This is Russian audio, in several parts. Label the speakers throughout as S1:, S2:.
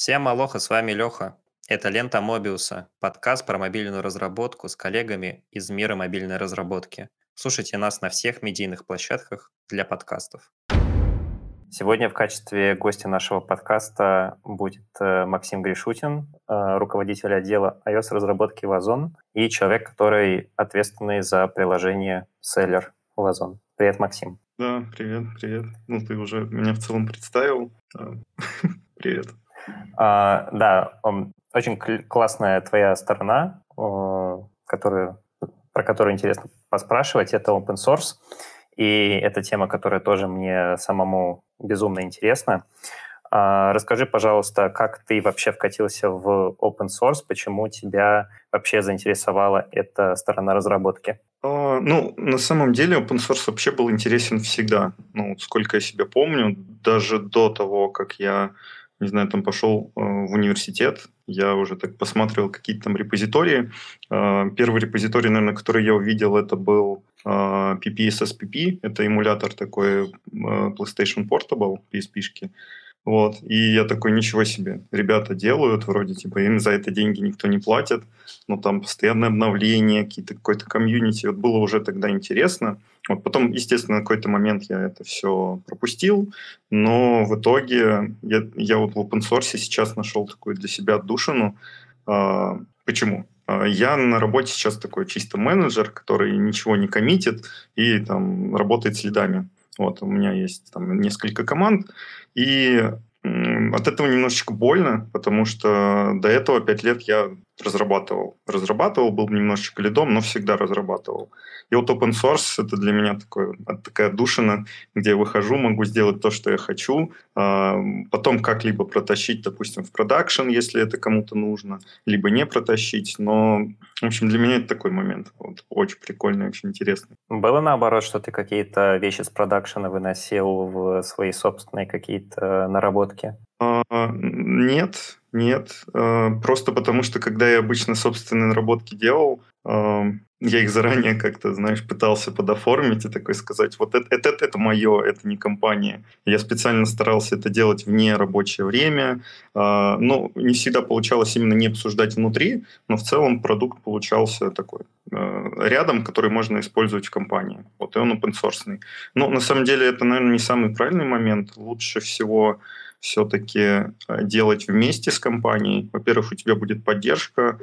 S1: Всем алоха, с вами Леха. Это «Лента Мобиуса», подкаст про мобильную разработку с коллегами из мира мобильной разработки. Слушайте нас на всех медийных площадках для подкастов. Сегодня в качестве гостя нашего подкаста будет э, Максим Гришутин, э, руководитель отдела iOS-разработки в Озон и человек, который ответственный за приложение Seller в Озон. Привет, Максим.
S2: Да, привет, привет. Ну, ты уже меня в целом представил. Привет.
S1: А, да, очень классная твоя сторона, которую, про которую интересно поспрашивать, это open source. И это тема, которая тоже мне самому безумно интересна. А, расскажи, пожалуйста, как ты вообще вкатился в open source, почему тебя вообще заинтересовала эта сторона разработки?
S2: А, ну, на самом деле open source вообще был интересен всегда. Ну, сколько я себя помню, даже до того, как я не знаю, там пошел э, в университет, я уже так посматривал какие-то там репозитории. Э, первый репозиторий, наверное, который я увидел, это был э, PPSSPP, это эмулятор такой э, PlayStation Portable, PSP-шки. Вот. И я такой, ничего себе, ребята делают, вроде типа им за это деньги никто не платит, но там постоянное обновление, какие-то какой-то комьюнити. Вот было уже тогда интересно. Вот потом, естественно, на какой-то момент я это все пропустил, но в итоге я, я вот в open source сейчас нашел такую для себя отдушину. А, почему? А, я на работе сейчас такой чисто менеджер, который ничего не коммитит и там работает с лидами. Вот, у меня есть там несколько команд, и от этого немножечко больно, потому что до этого пять лет я разрабатывал. Разрабатывал, был немножечко лидом, но всегда разрабатывал. И вот open source — это для меня такое, такая душина, где я выхожу, могу сделать то, что я хочу, а, потом как-либо протащить, допустим, в продакшн, если это кому-то нужно, либо не протащить. Но, в общем, для меня это такой момент вот, очень прикольный, очень интересный.
S1: Было наоборот, что ты какие-то вещи с продакшена выносил в свои собственные какие-то наработки?
S2: А, нет, нет. А, просто потому что, когда я обычно собственные наработки делал, а, я их заранее как-то, знаешь, пытался подоформить и такой сказать, вот это, это, это мое, это не компания. Я специально старался это делать вне рабочее время. Но не всегда получалось именно не обсуждать внутри, но в целом продукт получался такой рядом, который можно использовать в компании. Вот, и он open source. Но на самом деле это, наверное, не самый правильный момент. Лучше всего все-таки э, делать вместе с компанией. Во-первых, у тебя будет поддержка,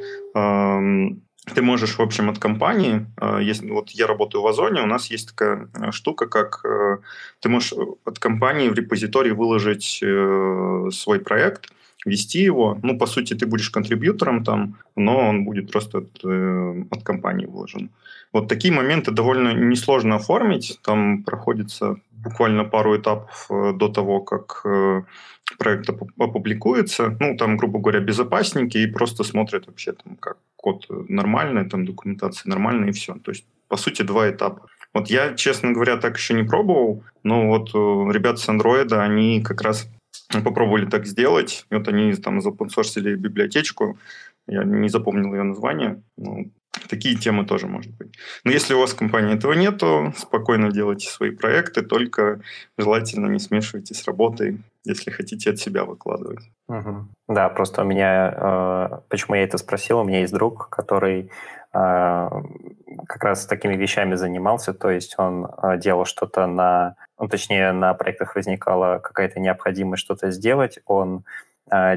S2: ты можешь, в общем, от компании, э, если, вот я работаю в Озоне, у нас есть такая э, штука, как ты можешь от компании в репозитории выложить свой проект, вести его. Ну, по сути, ты будешь контрибьютором там, но он будет просто от, от компании выложен. Вот такие моменты довольно несложно оформить. Там проходится буквально пару этапов э, до того, как э, проект опубликуется. Ну, там, грубо говоря, безопасники и просто смотрят вообще, там, как код нормальный, там документация нормальная и все. То есть, по сути, два этапа. Вот я, честно говоря, так еще не пробовал, но вот э, ребята с Android, они как раз попробовали так сделать. Вот они там запонсорсили библиотечку, я не запомнил ее название. Ну, Такие темы тоже может быть. Но если у вас в компании этого нет, то спокойно делайте свои проекты, только желательно не смешивайте с работой, если хотите от себя выкладывать.
S1: Угу. Да, просто у меня, э, почему я это спросил, у меня есть друг, который э, как раз такими вещами занимался, то есть он э, делал что-то на, ну, точнее, на проектах возникала какая-то необходимость что-то сделать, он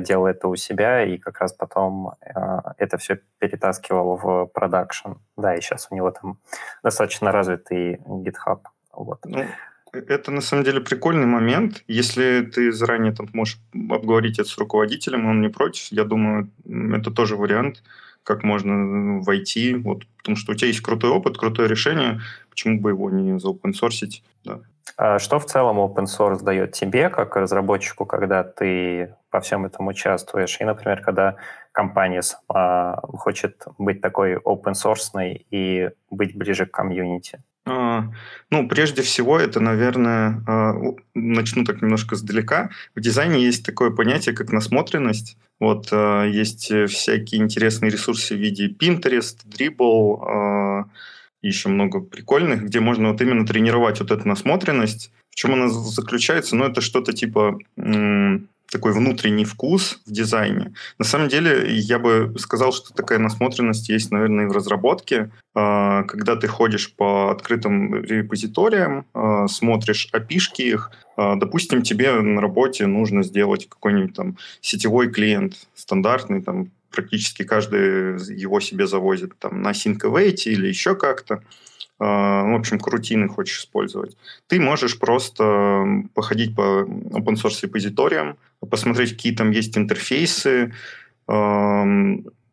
S1: делал это у себя и как раз потом э, это все перетаскивал в продакшн. Да, и сейчас у него там достаточно развитый GitHub. Вот.
S2: Ну, это на самом деле прикольный момент. Если ты заранее там можешь обговорить это с руководителем, он не против, я думаю, это тоже вариант, как можно войти, вот, потому что у тебя есть крутой опыт, крутое решение, почему бы его не заопенсорсить, да.
S1: А что в целом open source дает тебе, как разработчику, когда ты во всем этом участвуешь? И, например, когда компания сама хочет быть такой open source и быть ближе к комьюнити?
S2: А, ну, прежде всего, это, наверное, а, начну так немножко сдалека. В дизайне есть такое понятие, как насмотренность. Вот есть всякие интересные ресурсы в виде Pinterest, Dribble, еще много прикольных, где можно вот именно тренировать вот эту насмотренность. В чем она заключается? Ну, это что-то типа такой внутренний вкус в дизайне. На самом деле, я бы сказал, что такая насмотренность есть, наверное, и в разработке. А, когда ты ходишь по открытым репозиториям, а, смотришь опишки их, а, допустим, тебе на работе нужно сделать какой-нибудь там сетевой клиент стандартный, там практически каждый его себе завозит там на Sync или еще как-то. А, в общем, крутины хочешь использовать, ты можешь просто походить по open source репозиториям, посмотреть, какие там есть интерфейсы,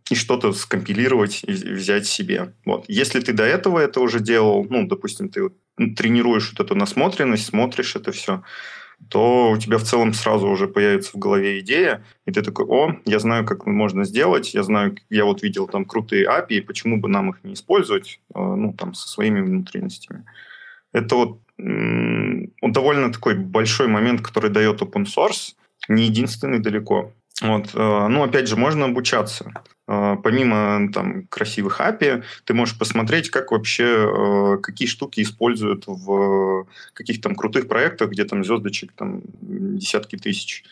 S2: и что-то скомпилировать и взять себе. Вот. Если ты до этого это уже делал, ну, допустим, ты тренируешь вот эту насмотренность, смотришь это все, то у тебя в целом сразу уже появится в голове идея, и ты такой, о, я знаю, как можно сделать, я знаю, я вот видел там крутые API, почему бы нам их не использовать, э, ну, там, со своими внутренностями. Это вот он довольно такой большой момент, который дает open source, не единственный далеко. Вот. Э, ну, опять же, можно обучаться. Э, помимо там, красивых API, ты можешь посмотреть, как вообще, э, какие штуки используют в каких там крутых проектах, где там звездочек там десятки тысяч.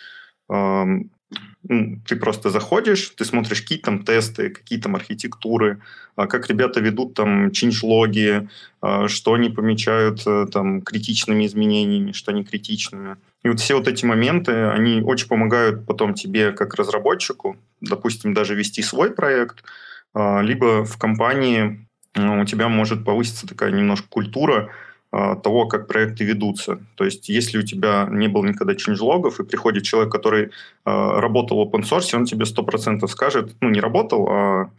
S2: Ты просто заходишь, ты смотришь, какие там тесты, какие там архитектуры, а как ребята ведут там чинж-логи, а, что они помечают э, там критичными изменениями, что не критичными. И вот все вот эти моменты, они очень помогают потом тебе как разработчику, допустим, даже вести свой проект, а, либо в компании ну, у тебя может повыситься такая немножко культура, того, как проекты ведутся. То есть, если у тебя не было никогда ченджлогов, и приходит человек, который э, работал в open source, он тебе 100% скажет, ну, не работал, а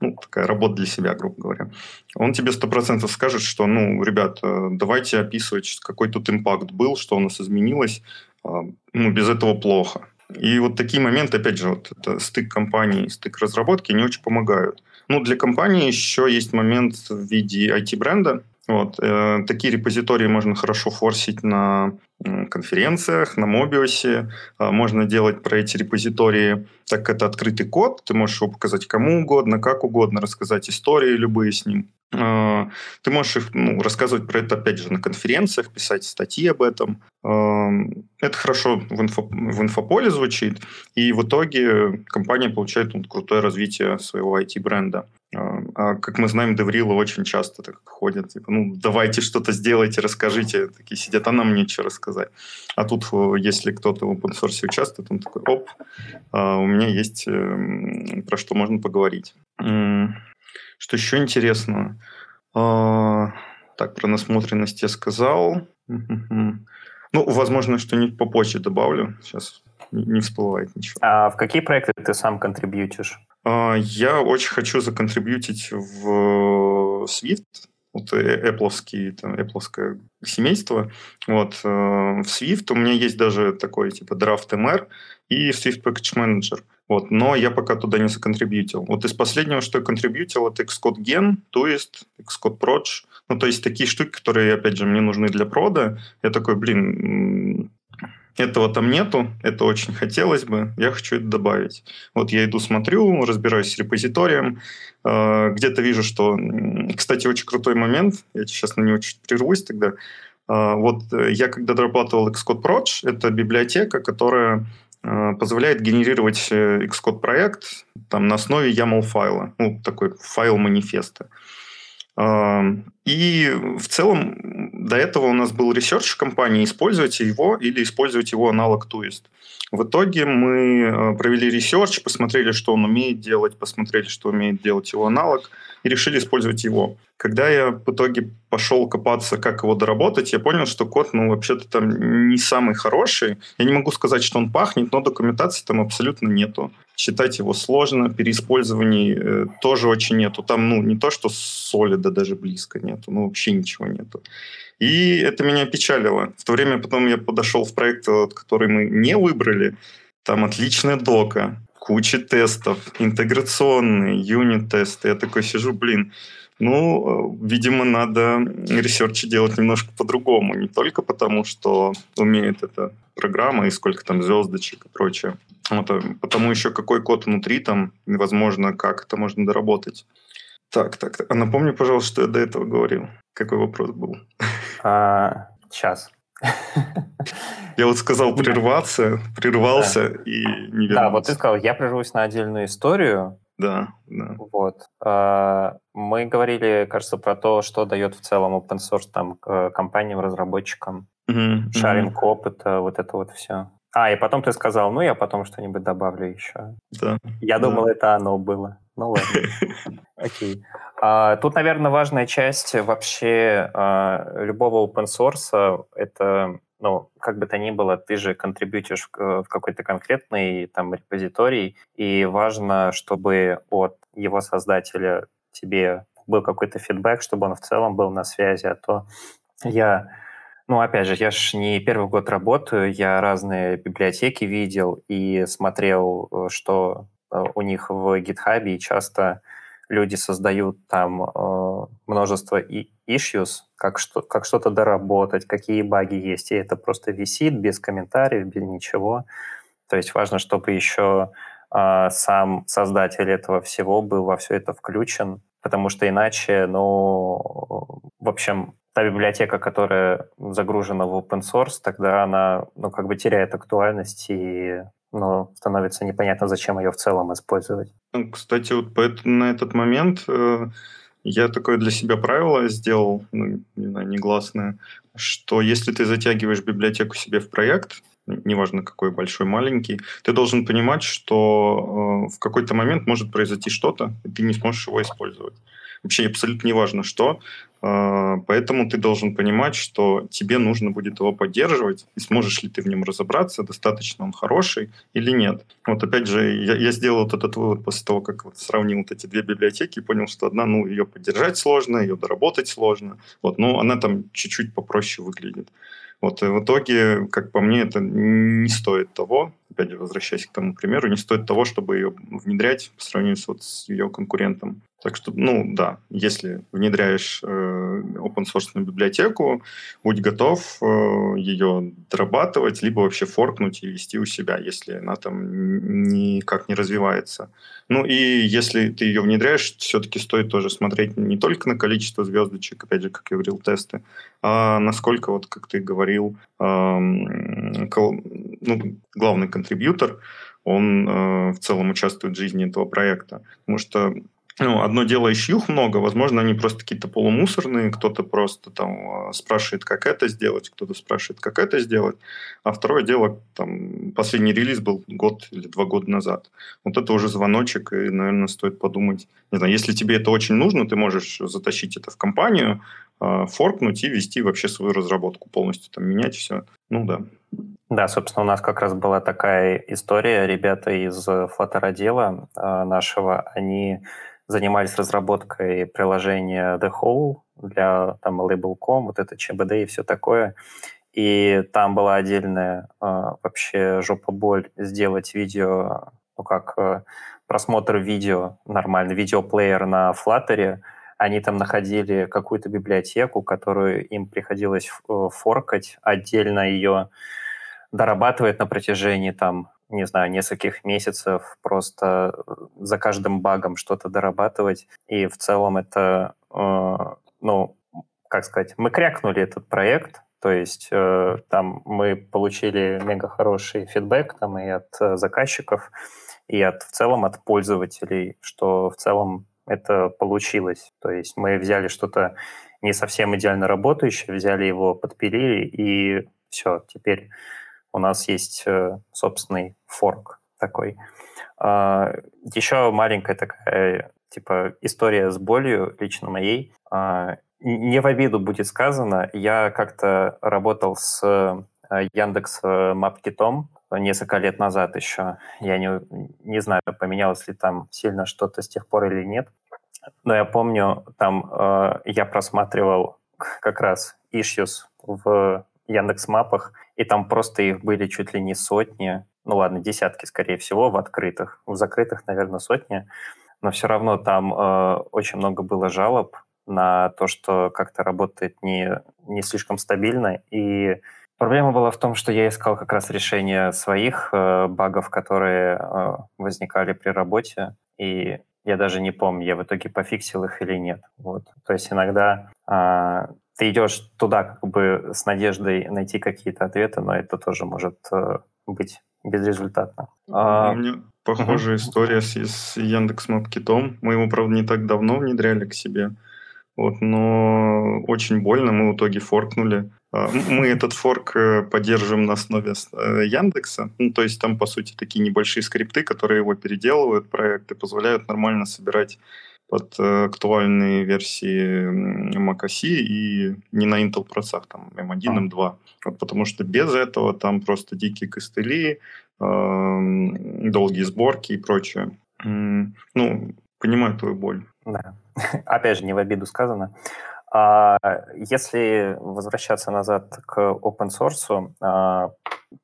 S2: ну, такая работа для себя, грубо говоря. Он тебе 100% скажет, что, ну, ребят, э, давайте описывать, какой тут импакт был, что у нас изменилось. Э, ну, без этого плохо. И вот такие моменты, опять же, вот это стык компании, стык разработки, не очень помогают. Ну, для компании еще есть момент в виде IT-бренда. Вот. Э, такие репозитории можно хорошо форсить на конференциях, на Мобиусе. Э, можно делать про эти репозитории, так как это открытый код, ты можешь его показать кому угодно, как угодно, рассказать истории любые с ним. Э, ты можешь их, ну, рассказывать про это, опять же, на конференциях, писать статьи об этом. Э, это хорошо в, инфо, в инфополе звучит, и в итоге компания получает ну, крутое развитие своего IT-бренда. А, как мы знаем, Деврилы очень часто так ходят, типа, ну, давайте что-то сделайте, расскажите. Такие сидят, а нам нечего рассказать. А тут, э, если кто-то в open source участвует, он такой, оп, а, у меня есть эм, про что можно поговорить. Что еще интересного? А, так, про насмотренность я сказал. Ну, возможно, что-нибудь попозже добавлю. Сейчас не всплывает ничего.
S1: А в какие проекты ты сам контрибьютишь?
S2: А, я очень хочу законтрибьютить в Swift, вот Apple, там, Apple семейство. Вот, э, в Swift у меня есть даже такой типа Draft MR и Swift Package Manager. Вот, но я пока туда не законтрибьютил. Вот из последнего, что я контрибьютил, это Xcode Gen, то есть Xcode Proj. Ну, то есть такие штуки, которые, опять же, мне нужны для прода. Я такой, блин, этого там нету, это очень хотелось бы, я хочу это добавить. Вот я иду, смотрю, разбираюсь с репозиторием, э, где-то вижу, что... Кстати, очень крутой момент, я сейчас на него чуть прервусь тогда. Э, вот я когда дорабатывал Xcode Proj, это библиотека, которая э, позволяет генерировать Xcode проект там, на основе YAML файла, ну, такой файл манифеста. И в целом до этого у нас был research в компании, использовать его или использовать его аналог Twist. В итоге мы э, провели research, посмотрели, что он умеет делать, посмотрели, что умеет делать его аналог, и решили использовать его. Когда я в итоге пошел копаться, как его доработать, я понял, что код, ну, вообще-то там не самый хороший. Я не могу сказать, что он пахнет, но документации там абсолютно нету. Читать его сложно, переиспользований э, тоже очень нету. Там, ну, не то, что SOLID а даже близко нету, ну, вообще ничего нету. И это меня печалило. В то время потом я подошел в проект, который мы не выбрали. Там отличная дока, куча тестов, интеграционные, юнит-тесты. Я такой сижу, блин, ну, видимо, надо ресерчи делать немножко по-другому. Не только потому, что умеет эта программа и сколько там звездочек и прочее. Вот, а потому еще какой код внутри там, невозможно, как это можно доработать. Так, так, так. А напомни, пожалуйста, что я до этого говорил. Какой вопрос был?
S1: А, сейчас.
S2: Я вот сказал прерваться, прервался
S1: да.
S2: и не вернулся.
S1: Да, вот ты сказал, я прервусь на отдельную историю.
S2: Да, да.
S1: Вот. А, мы говорили, кажется, про то, что дает в целом open source там компаниям, разработчикам.
S2: Угу,
S1: Шаринг угу. опыта, вот это вот все. А, и потом ты сказал, ну, я потом что-нибудь добавлю еще.
S2: Да.
S1: Я
S2: да.
S1: думал, это оно было. Ну, ладно. Окей. А, тут, наверное, важная часть вообще а, любого open source — это ну, как бы то ни было, ты же контрибьютишь в, в какой-то конкретный там репозиторий, и важно, чтобы от его создателя тебе был какой-то фидбэк, чтобы он в целом был на связи, а то я ну, опять же, я ж не первый год работаю, я разные библиотеки видел и смотрел, э, что э, у них в GitHub, и часто люди создают там э, множество issues, как, что, как что-то доработать, какие баги есть, и это просто висит без комментариев, без ничего. То есть важно, чтобы еще э, сам создатель этого всего был во все это включен, потому что иначе, ну, в общем, та библиотека, которая загружена в open source, тогда она, ну, как бы теряет актуальность и ну, становится непонятно, зачем ее в целом использовать.
S2: Ну, кстати, вот на этот момент э, я такое для себя правило сделал, ну, не знаю, негласное, что если ты затягиваешь библиотеку себе в проект, неважно какой, большой, маленький, ты должен понимать, что э, в какой-то момент может произойти что-то, и ты не сможешь его использовать. Вообще абсолютно неважно что, а, поэтому ты должен понимать, что тебе нужно будет его поддерживать, и сможешь ли ты в нем разобраться, достаточно он хороший или нет. Вот опять же, я, я сделал вот этот вывод после того, как вот сравнил вот эти две библиотеки и понял, что одна, ну, ее поддержать сложно, ее доработать сложно, вот, но она там чуть-чуть попроще выглядит. Вот, и в итоге, как по мне, это не стоит того, опять же, возвращаясь к тому примеру, не стоит того, чтобы ее внедрять по сравнению с, вот, с ее конкурентом. Так что, ну да, если внедряешь э, open source библиотеку, будь готов э, ее дорабатывать, либо вообще форкнуть и вести у себя, если она там никак не развивается. Ну и если ты ее внедряешь, все-таки стоит тоже смотреть не только на количество звездочек, опять же, как я говорил, тесты, а насколько, вот как ты говорил, э, ну, главный контрибьютор, он э, в целом участвует в жизни этого проекта. Потому что ну, одно дело ищух много, возможно, они просто какие-то полумусорные, кто-то просто там э, спрашивает, как это сделать, кто-то спрашивает, как это сделать, а второе дело, там, последний релиз был год или два года назад. Вот это уже звоночек, и, наверное, стоит подумать, не знаю, если тебе это очень нужно, ты можешь затащить это в компанию, форкнуть и вести вообще свою разработку полностью, там, менять все. Ну да.
S1: Да, собственно, у нас как раз была такая история. Ребята из Flutter отдела э, нашего, они занимались разработкой приложения The Whole для там Label.com, вот это ЧБД и все такое. И там была отдельная э, вообще жопа боль сделать видео, ну как э, просмотр видео, нормальный видеоплеер на Flutter. Они там находили какую-то библиотеку, которую им приходилось э, форкать, отдельно ее дорабатывать на протяжении там не знаю, нескольких месяцев просто э, за каждым багом что-то дорабатывать. И в целом это, э, ну, как сказать, мы крякнули этот проект, то есть э, там мы получили мега хороший фидбэк там и от э, заказчиков, и от в целом от пользователей, что в целом это получилось. То есть мы взяли что-то не совсем идеально работающее, взяли его, подпилили, и все, теперь у нас есть э, собственный форк такой. А, Еще маленькая такая типа история с болью лично моей. А, не в обиду будет сказано, я как-то работал с э, Яндекс Мапкитом несколько лет назад еще. Я не, не знаю, поменялось ли там сильно что-то с тех пор или нет. Но я помню, там э, я просматривал как раз issues в Яндекс Мапах, и там просто их были чуть ли не сотни, ну ладно, десятки, скорее всего, в открытых. В закрытых, наверное, сотни. Но все равно там э, очень много было жалоб на то, что как-то работает не, не слишком стабильно. И проблема была в том, что я искал как раз решение своих э, багов, которые э, возникали при работе. И я даже не помню, я в итоге пофиксил их или нет. Вот. То есть иногда э, ты идешь туда как бы с надеждой найти какие-то ответы, но это тоже может э, быть безрезультатно.
S2: А... У меня похожая uh-huh. история с, с Яндекс Мапкитом. Мы его, правда, не так давно внедряли к себе. Вот, но очень больно, мы в итоге форкнули. А, мы этот форк э, поддерживаем на основе э, Яндекса. Ну, то есть там, по сути, такие небольшие скрипты, которые его переделывают, проекты, позволяют нормально собирать под э, актуальные версии macOS и не на Intel процессах, там M1, M2. Вот, потому что без этого там просто дикие костыли, э, долгие сборки и прочее. Ну, понимаю твою боль.
S1: Да. Опять же, не в обиду сказано. А если возвращаться назад к open source, а,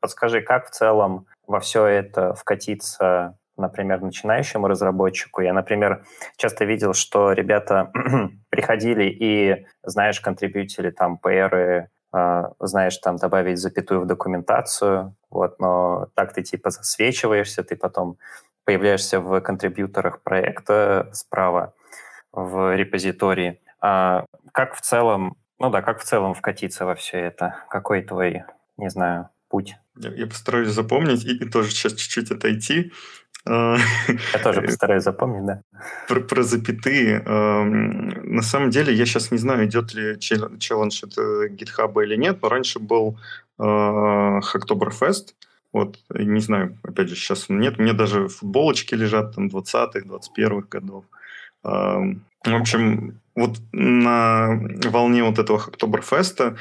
S1: подскажи, как в целом во все это вкатиться например, начинающему разработчику. Я, например, часто видел, что ребята приходили и, знаешь, контрибьютили там PR, э, знаешь, там добавить запятую в документацию, вот, но так ты типа засвечиваешься, ты потом появляешься в контрибьюторах проекта справа в репозитории. А как в целом, ну да, как в целом вкатиться во все это? Какой твой, не знаю, путь?
S2: Я, я постараюсь запомнить и, и тоже сейчас чуть-чуть отойти.
S1: А, я тоже постараюсь запомнить, да.
S2: Про, про запятые. На самом деле, я сейчас не знаю, идет ли челлендж это GitHub или нет, но раньше был Hacktoberfest. Вот, не знаю, опять же, сейчас нет. Мне даже футболочки лежат там 20-х, 21-х годов. В общем, вот на волне вот этого Октоберфеста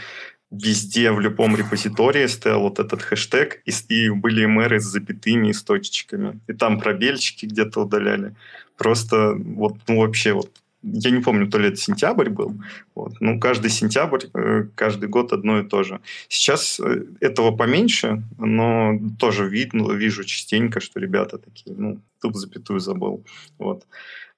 S2: везде, в любом репозитории стоял вот этот хэштег, и, и были мэры с запятыми и с точечками. И там пробельчики где-то удаляли. Просто вот, ну вообще вот я не помню, то ли это сентябрь был. Вот. Ну, каждый сентябрь, э, каждый год одно и то же. Сейчас э, этого поменьше, но тоже видно, вижу частенько, что ребята такие, ну, тут запятую забыл. Вот.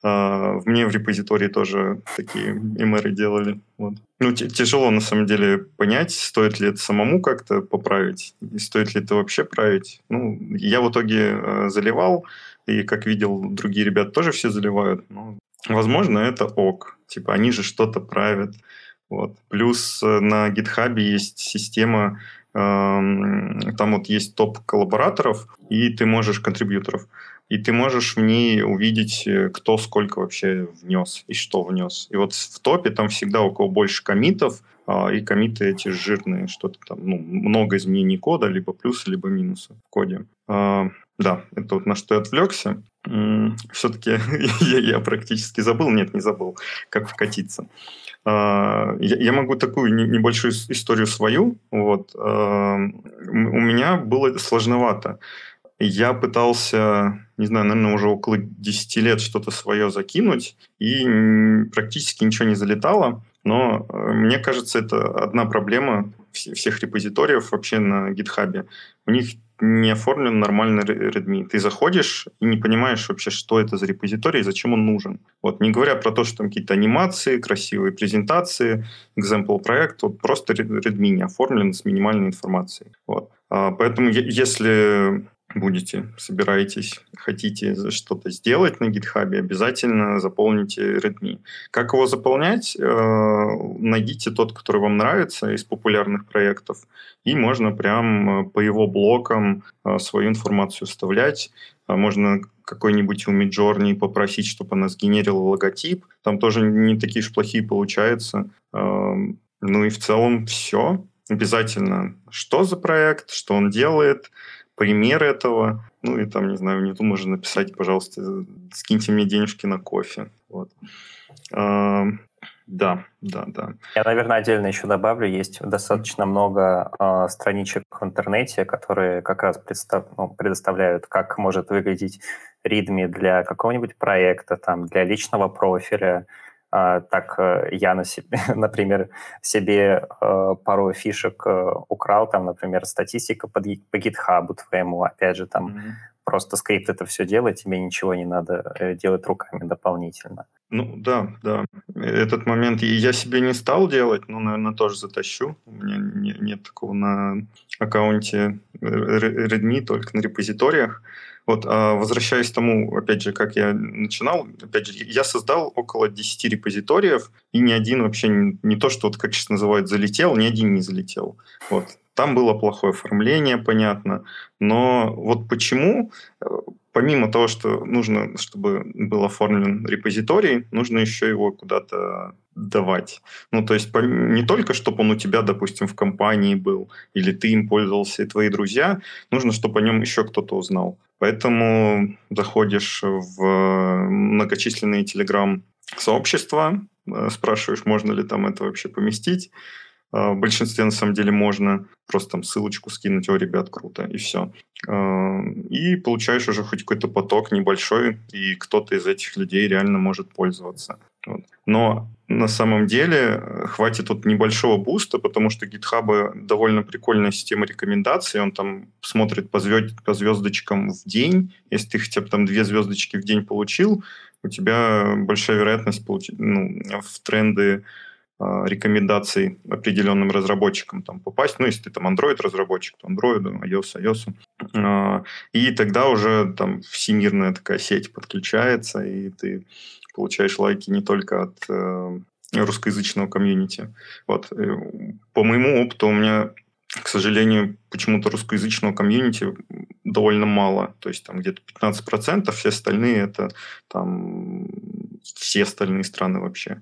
S2: А, мне в репозитории тоже такие MR делали. Вот. Ну, тяжело на самом деле понять, стоит ли это самому как-то поправить, и стоит ли это вообще править. Ну, я в итоге э, заливал, и, как видел, другие ребята тоже все заливают. Но, возможно, это ок. Типа, они же что-то правят. Вот. Плюс э, на GitHub есть система, э, там вот есть топ коллабораторов, и ты можешь контрибьюторов и ты можешь в ней увидеть, э, кто сколько вообще внес и что внес. И вот в топе там всегда у кого больше комитов, а, и комиты эти жирные, что-то там, ну, много изменений кода, либо плюсы, либо минусы в коде. А, да, это вот на что я отвлекся. Все-таки я, я практически забыл, нет, не забыл, как вкатиться. А, я, могу такую небольшую историю свою. Вот. У меня было сложновато. Я пытался, не знаю, наверное, уже около 10 лет что-то свое закинуть, и практически ничего не залетало. Но э, мне кажется, это одна проблема всех репозиториев вообще на GitHub. У них не оформлен нормальный Redmi. Ты заходишь и не понимаешь вообще, что это за репозиторий и зачем он нужен. Вот не говоря про то, что там какие-то анимации, красивые презентации, example проект, вот просто Redmi не оформлен с минимальной информацией. Вот. А, поэтому если будете, собираетесь, хотите что-то сделать на GitHub, обязательно заполните Redmi. Как его заполнять? Э, найдите тот, который вам нравится из популярных проектов, и можно прям э, по его блокам э, свою информацию вставлять. Можно какой-нибудь у Midjourney попросить, чтобы она сгенерила логотип. Там тоже не такие уж плохие получаются. Ну и в целом все. Обязательно, что за проект, что он делает – пример этого. Ну и там, не знаю, внизу можно написать, пожалуйста, скиньте мне денежки на кофе. Вот. А, да, да, да.
S1: Я, наверное, отдельно еще добавлю, есть достаточно много э, страничек в интернете, которые как раз представ, ну, предоставляют, как может выглядеть ридми для какого-нибудь проекта, там, для личного профиля, так э, я, на себе, например, себе э, пару фишек э, украл, там, например, статистика по, по GitHub твоему, опять же, там, просто скрипт это все делает, тебе ничего не надо делать руками дополнительно.
S2: Ну да, да. Этот момент я себе не стал делать, но, наверное, тоже затащу. У меня не, нет такого на аккаунте Redmi, только на репозиториях. Вот, а возвращаясь к тому, опять же, как я начинал, опять же, я создал около 10 репозиториев, и ни один вообще не, не то, что вот как сейчас называют залетел, ни один не залетел. Вот. Там было плохое оформление, понятно, но вот почему помимо того, что нужно, чтобы был оформлен репозиторий, нужно еще его куда-то давать. Ну, то есть не только, чтобы он у тебя, допустим, в компании был, или ты им пользовался, и твои друзья, нужно, чтобы о нем еще кто-то узнал. Поэтому заходишь в многочисленные телеграм-сообщества, э, спрашиваешь, можно ли там это вообще поместить, в большинстве, на самом деле, можно просто там ссылочку скинуть, о, ребят, круто, и все. А, и получаешь уже хоть какой-то поток небольшой, и кто-то из этих людей реально может пользоваться. Вот. Но на самом деле хватит тут небольшого буста, потому что GitHub довольно прикольная система рекомендаций. Он там смотрит по, звезд, по звездочкам в день. Если ты хотя бы там две звездочки в день получил, у тебя большая вероятность получить ну, в тренды а, рекомендаций определенным разработчикам там попасть. Ну, если ты там Android разработчик, то Android, iOS, iOS. А, и тогда уже там всемирная такая сеть подключается, и ты получаешь лайки не только от э, русскоязычного комьюнити. Вот. Э, по моему опыту у меня к сожалению, почему-то русскоязычного комьюнити довольно мало. То есть там где-то 15%, все остальные это там все остальные страны вообще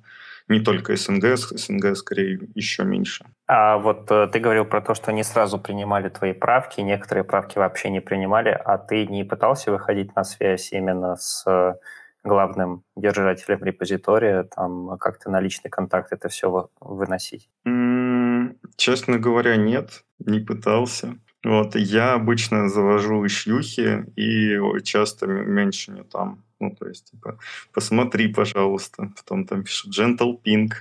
S2: не только СНГ, СНГ скорее еще меньше.
S1: А вот э, ты говорил про то, что не сразу принимали твои правки, некоторые правки вообще не принимали, а ты не пытался выходить на связь именно с э, главным держателем репозитория, там как-то на личный контакт это все выносить?
S2: Mm, честно говоря, нет, не пытался. Вот, я обычно завожу шлюхи и часто меньше там ну, то есть, типа, посмотри, пожалуйста. Потом там пишут Gentle Pink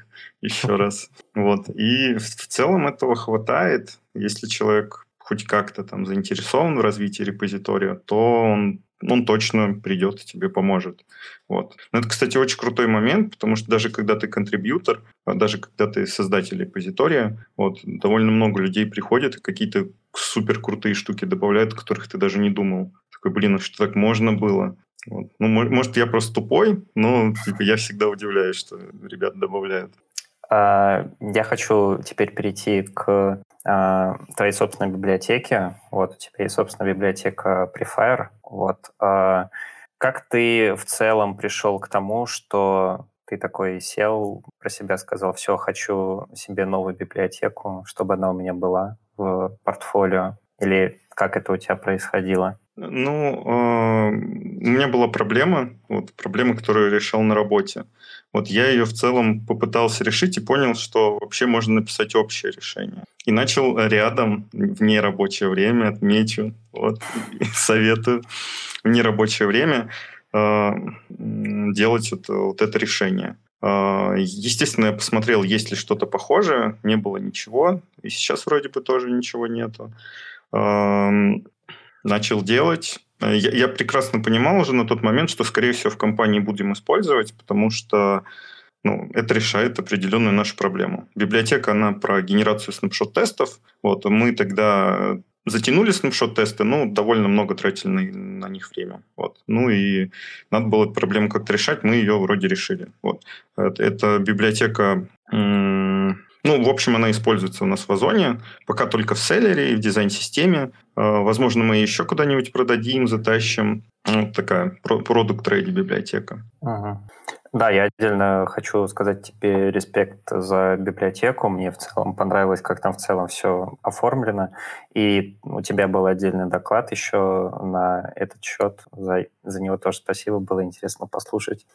S2: еще раз. Вот. И в, целом этого хватает. Если человек хоть как-то там заинтересован в развитии репозитория, то он он точно придет и тебе поможет. Вот. Но это, кстати, очень крутой момент, потому что даже когда ты контрибьютор, а даже когда ты создатель репозитория, вот, довольно много людей приходят и какие-то супер крутые штуки добавляют, о которых ты даже не думал. Такой, блин, а что так можно было? Вот. Ну, может, я просто тупой, но типа, я всегда удивляюсь, что ребята добавляют.
S1: А, я хочу теперь перейти к а, твоей собственной библиотеке. Вот у тебя есть собственная библиотека Prefire. Вот. А, как ты в целом пришел к тому, что ты такой сел, про себя сказал, все, хочу себе новую библиотеку, чтобы она у меня была в портфолио? Или как это у тебя происходило?
S2: Ну, э, у меня была проблема, вот, проблема, которую я решал на работе. Вот я ее в целом попытался решить и понял, что вообще можно написать общее решение. И начал рядом, в нерабочее время, отмечу, вот, советую, в нерабочее время э, делать вот, вот это решение. Э, естественно, я посмотрел, есть ли что-то похожее, не было ничего, и сейчас вроде бы тоже ничего нету. Начал делать. Э, я, я прекрасно понимал уже на тот момент, что, скорее всего, в компании будем использовать, потому что ну, это решает определенную нашу проблему. Библиотека, она про генерацию снапшот-тестов. Вот, мы тогда затянули снапшот-тесты, ну, довольно много тратили на, на них время. Вот. Ну и надо было эту проблему как-то решать, мы ее вроде решили. Вот. Это, это библиотека ну, в общем, она используется у нас в Озоне, пока только в селлере и в дизайн-системе. А, возможно, мы еще куда-нибудь продадим, затащим. Вот такая продукт-рейди библиотека.
S1: Да, я отдельно хочу сказать тебе респект за библиотеку. Мне в целом понравилось, как там в целом все оформлено. И у тебя был отдельный доклад еще на этот счет. За, за него тоже спасибо, было интересно послушать.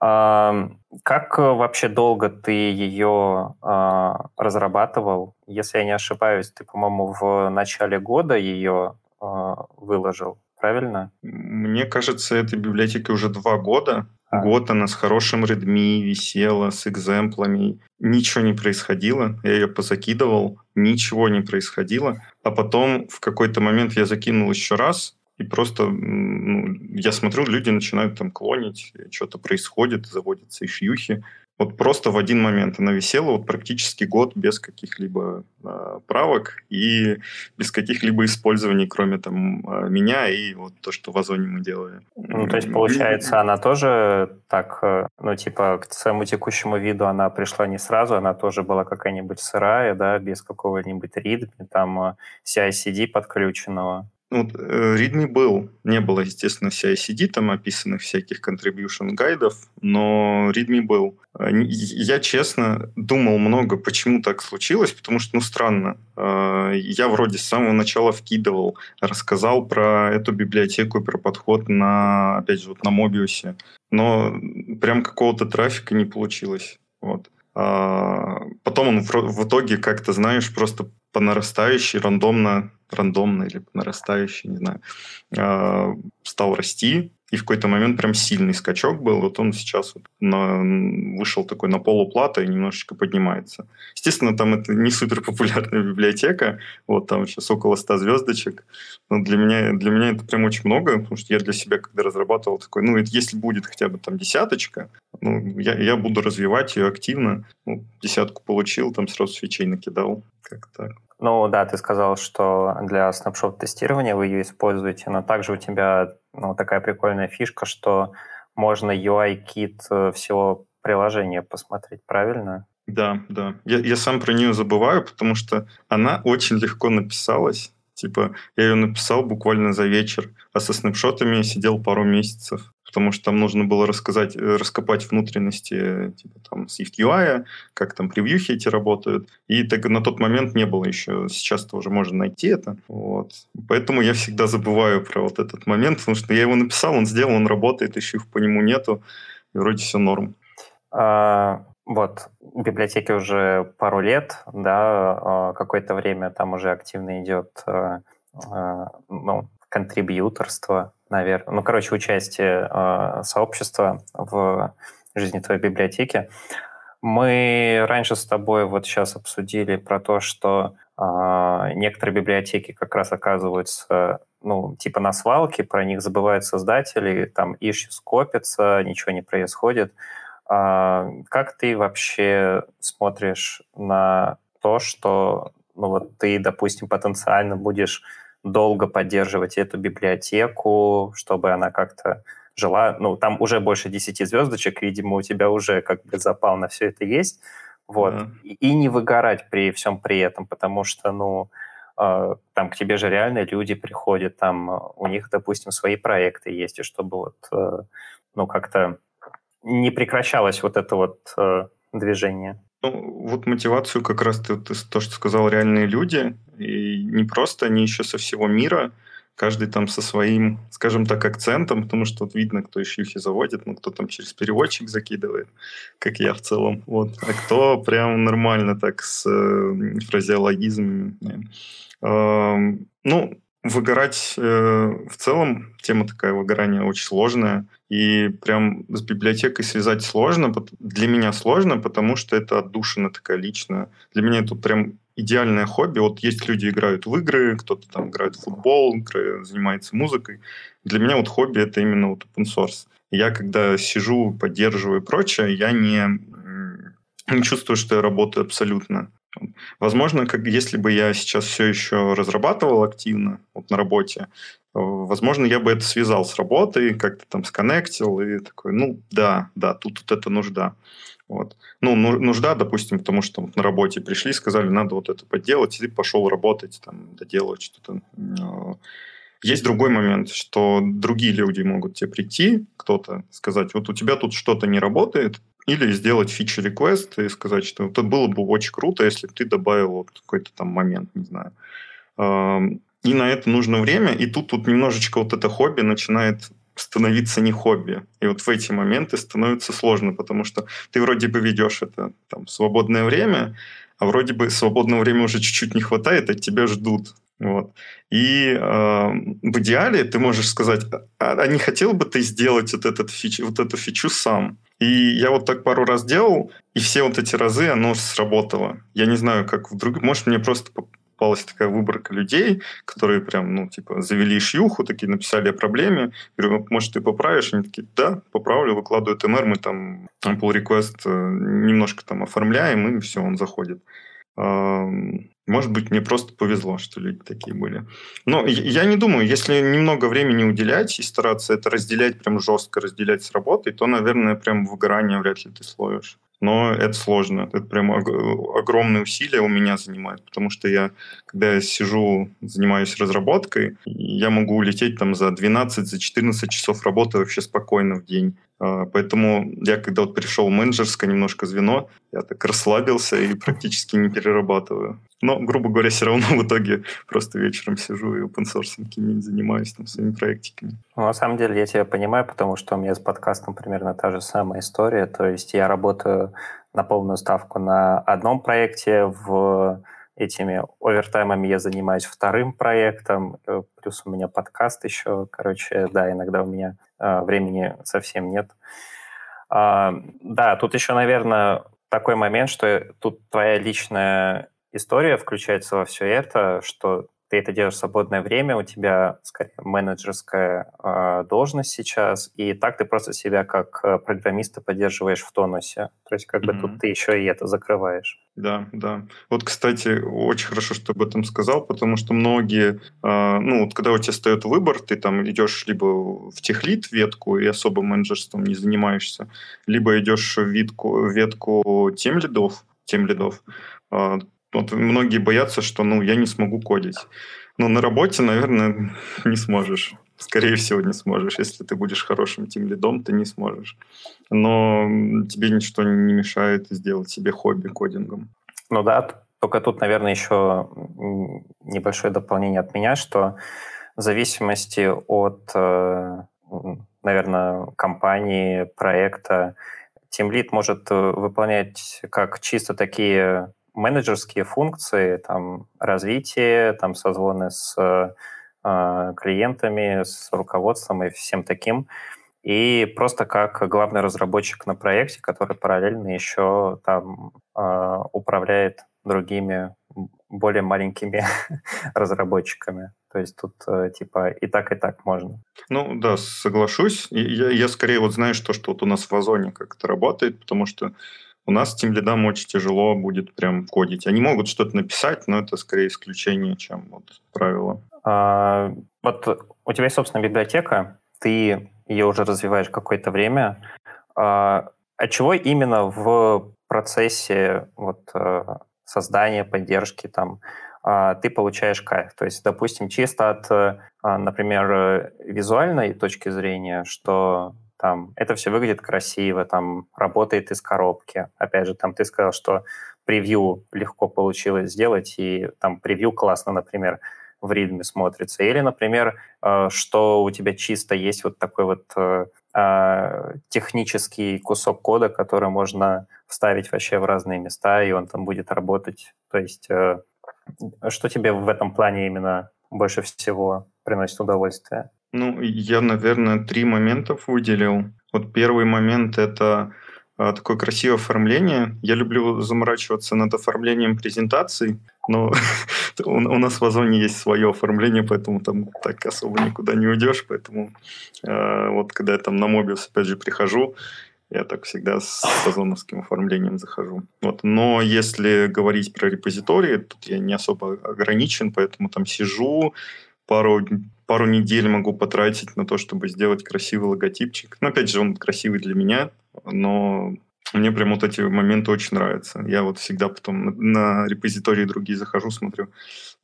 S1: Как э, вообще долго ты ее а, разрабатывал? Если я не ошибаюсь, ты, по-моему, в начале года ее а, выложил, правильно?
S2: Мне кажется, этой библиотеке уже два года. А. Год она с хорошим Redmi висела, с экземплами. Ничего не происходило. Я ее позакидывал, ничего не происходило. А потом в какой-то момент я закинул еще раз, и просто ну, я смотрю, люди начинают там клонить, что-то происходит, заводятся и шьюхи. Вот просто в один момент она висела вот практически год без каких-либо э, правок и без каких-либо использований, кроме там э, меня и вот то, что в Озоне мы делали.
S1: Ну, то есть, получается, она тоже так, э, ну, типа, к своему текущему виду она пришла не сразу, она тоже была какая-нибудь сырая, да, без какого-нибудь ритма, там э, CI-CD подключенного.
S2: Ну, вот, э, README был. Не было, естественно, CI-CD, там описанных всяких contribution гайдов, но README был. Э, я, честно, думал много, почему так случилось, потому что, ну, странно. Э, я вроде с самого начала вкидывал, рассказал про эту библиотеку и про подход на, опять же, вот на Mobius, но прям какого-то трафика не получилось. Вот. А потом он в итоге как-то, знаешь, просто по нарастающей рандомно рандомно или нарастающий, не знаю, а, стал расти, и в какой-то момент прям сильный скачок был. Вот он сейчас вот на, вышел такой на полуплата и немножечко поднимается. Естественно, там это не супер популярная библиотека. Вот там сейчас около 100 звездочек. Но для меня, для меня это прям очень много, потому что я для себя, когда разрабатывал, такой, ну, если будет хотя бы там десяточка, ну, я, я буду развивать ее активно. Ну, десятку получил, там сразу свечей накидал. Как так.
S1: Ну да, ты сказал, что для снапшот-тестирования вы ее используете, но также у тебя ну, такая прикольная фишка, что можно UI-кит э, всего приложения посмотреть, правильно?
S2: Да, да. Я, я сам про нее забываю, потому что она очень легко написалась. Типа, я ее написал буквально за вечер, а со снапшотами сидел пару месяцев потому что там нужно было рассказать, э, раскопать внутренности типа там Swift UI, как там превьюхи эти работают. И так на тот момент не было еще. Сейчас тоже можно найти это. Вот. Поэтому я всегда забываю про вот этот момент, потому что я его написал, он сделал, он работает, еще по нему нету, и вроде все норм.
S1: А, вот, библиотеке уже пару лет, да, а, какое-то время там уже активно идет а, ну, контрибьюторство, наверное, ну, короче, участие э, сообщества в жизни твоей библиотеки. Мы раньше с тобой вот сейчас обсудили про то, что э, некоторые библиотеки как раз оказываются, ну, типа на свалке, про них забывают создатели, там ищут, скопятся, ничего не происходит. Э, как ты вообще смотришь на то, что, ну, вот ты, допустим, потенциально будешь долго поддерживать эту библиотеку, чтобы она как-то жила. Ну, там уже больше 10 звездочек, видимо, у тебя уже как бы запал на все это есть. Вот. Mm-hmm. И, и не выгорать при всем при этом, потому что, ну, э, там к тебе же реально люди приходят, там у них, допустим, свои проекты есть, и чтобы вот, э, ну, как-то не прекращалось вот это вот э, движение.
S2: Ну, вот мотивацию как раз ты, ты то, что сказал, реальные люди, и не просто, они еще со всего мира, каждый там со своим, скажем так, акцентом, потому что вот видно, кто еще их и заводит, ну, кто там через переводчик закидывает, как я в целом, вот, а кто прям нормально так с э, фразеологизмами. Э, ну, выгорать э, в целом, тема такая выгорания очень сложная, и прям с библиотекой связать сложно, для меня сложно, потому что это отдушина такая личная. Для меня это прям идеальное хобби. Вот есть люди играют в игры, кто-то там играет в футбол, занимается музыкой. Для меня вот хобби это именно вот open source. Я когда сижу, поддерживаю и прочее, я не, не чувствую, что я работаю абсолютно. Возможно, как если бы я сейчас все еще разрабатывал активно вот на работе, возможно, я бы это связал с работой, как-то там сконнектил и такой, ну да, да, тут вот это нужда. Вот. Ну, нужда, допустим, потому что на работе пришли, сказали, надо вот это поделать, и ты пошел работать, там, доделать что-то. Есть другой момент, что другие люди могут тебе прийти, кто-то сказать, вот у тебя тут что-то не работает, или сделать фичи-реквест и сказать, что это было бы очень круто, если бы ты добавил вот какой-то там момент, не знаю. И на это нужно время, и тут, тут немножечко вот это хобби начинает становиться не хобби. И вот в эти моменты становится сложно, потому что ты вроде бы ведешь это там, свободное время, а вроде бы свободного времени уже чуть-чуть не хватает, от тебя ждут. Вот. И э, в идеале ты можешь сказать, а, а не хотел бы ты сделать вот, этот фич, вот эту фичу сам? И я вот так пару раз делал, и все вот эти разы оно сработало. Я не знаю, как в других... Может, мне просто попалась такая выборка людей, которые прям, ну, типа, завели шьюху, такие написали о проблеме. Говорю, может, ты поправишь? Они такие, да, поправлю, выкладывают МР, мы там pull request э, немножко там оформляем, и все, он заходит. Может быть, мне просто повезло, что люди такие были. Но я не думаю, если немного времени уделять и стараться это разделять, прям жестко разделять с работой, то, наверное, прям выгорание вряд ли ты словишь но это сложно. Это прям огромные усилия у меня занимает, потому что я, когда я сижу, занимаюсь разработкой, я могу улететь там за 12, за 14 часов работы вообще спокойно в день. А, поэтому я, когда вот пришел в менеджерское немножко звено, я так расслабился и практически не перерабатываю. Но, грубо говоря, все равно в итоге просто вечером сижу и open source занимаюсь там своими проектиками.
S1: Ну, на самом деле я тебя понимаю, потому что у меня с подкастом примерно та же самая история. То есть я работаю на полную ставку на одном проекте, в этими овертаймами я занимаюсь вторым проектом, э, плюс у меня подкаст еще, короче, да, иногда у меня времени совсем нет. А, да, тут еще, наверное, такой момент, что тут твоя личная история включается во все это, что ты это делаешь в свободное время, у тебя, скорее, менеджерская э, должность сейчас, и так ты просто себя как э, программиста поддерживаешь в тонусе. То есть как mm-hmm. бы тут ты еще и это закрываешь.
S2: Да, да. Вот, кстати, очень хорошо, что об этом сказал, потому что многие, э, ну, вот когда у тебя стоит выбор, ты там идешь либо в техлит ветку и особо менеджерством не занимаешься, либо идешь в ветку, ветку тем лидов, тем лидов, э, вот многие боятся, что ну, я не смогу кодить. Но на работе, наверное, не сможешь. Скорее всего, не сможешь. Если ты будешь хорошим тем лидом, ты не сможешь. Но тебе ничто не мешает сделать себе хобби кодингом.
S1: Ну да, только тут, наверное, еще небольшое дополнение от меня, что в зависимости от, э, наверное, компании, проекта, Team Lead может э, выполнять как чисто такие менеджерские функции, там, развитие, там, созвоны с э, клиентами, с руководством и всем таким. И просто как главный разработчик на проекте, который параллельно еще там э, управляет другими более маленькими разработчиками. То есть тут э, типа и так, и так можно.
S2: Ну да, соглашусь. Я, я скорее вот знаю, что, что вот у нас в Озоне как это работает, потому что у нас тем лидам очень тяжело будет прям кодить. Они могут что-то написать, но это скорее исключение, чем вот правило.
S1: А, вот у тебя есть, собственно, библиотека, ты ее уже развиваешь какое-то время. А, от чего именно в процессе вот, э, создания, поддержки там а, ты получаешь кайф? То есть, допустим, чисто от, а, например, визуальной точки зрения, что там это все выглядит красиво, там работает из коробки. Опять же, там ты сказал, что превью легко получилось сделать, и там превью классно, например, в ритме смотрится. Или, например, э, что у тебя чисто есть вот такой вот э, э, технический кусок кода, который можно вставить вообще в разные места, и он там будет работать. То есть что тебе в этом плане именно больше всего приносит удовольствие?
S2: Ну, я, наверное, три момента выделил. Вот первый момент — это а, такое красивое оформление. Я люблю заморачиваться над оформлением презентаций, но у, нас в Озоне есть свое оформление, поэтому там так особо никуда не уйдешь. Поэтому э, вот когда я там на Mobius опять же прихожу, я так всегда с озоновским оформлением захожу. Вот. Но если говорить про репозитории, тут я не особо ограничен, поэтому там сижу, пару пару недель могу потратить на то, чтобы сделать красивый логотипчик. Ну, опять же, он красивый для меня, но мне прям вот эти моменты очень нравятся. Я вот всегда потом на, на репозитории другие захожу, смотрю,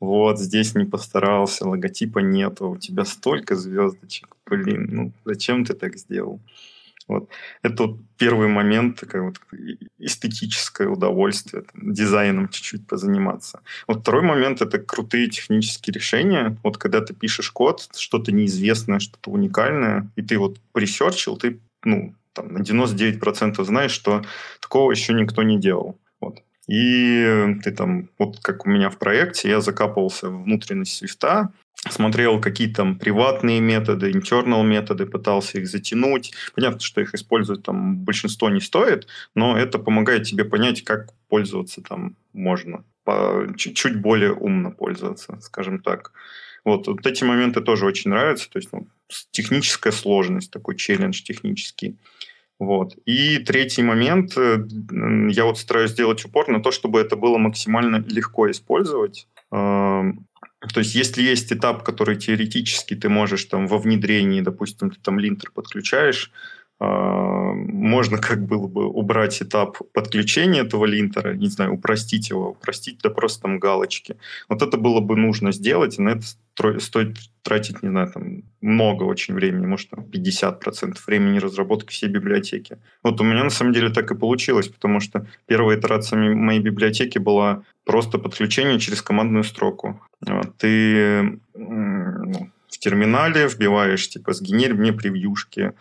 S2: вот здесь не постарался, логотипа нету, у тебя столько звездочек, блин, ну зачем ты так сделал? Вот. Это вот первый момент, такое вот эстетическое удовольствие, там, дизайном чуть-чуть позаниматься. Вот второй момент — это крутые технические решения. Вот когда ты пишешь код, что-то неизвестное, что-то уникальное, и ты вот пресерчил, ты ну, там, на 99% знаешь, что такого еще никто не делал. Вот. И ты там, вот как у меня в проекте, я закапывался внутренность свифта, смотрел какие там приватные методы, internal методы, пытался их затянуть. Понятно, что их использовать там большинство не стоит, но это помогает тебе понять, как пользоваться там можно. чуть-чуть более умно пользоваться, скажем так. Вот, вот эти моменты тоже очень нравятся, то есть ну, техническая сложность, такой челлендж технический. Вот. И третий момент, э, я вот стараюсь сделать упор на то, чтобы это было максимально легко использовать. То есть, если есть этап, который теоретически ты можешь там во внедрении, допустим, ты там линтер подключаешь, можно как было бы убрать этап подключения этого линтера, не знаю, упростить его, упростить до просто там галочки. Вот это было бы нужно сделать, и на это стоит тратить, не знаю, там много очень времени, может, там 50% времени разработки всей библиотеки. Вот у меня на самом деле так и получилось, потому что первая итерация моей библиотеки была просто подключение через командную строку. Ты ну, в терминале вбиваешь, типа, сгенерь мне превьюшки,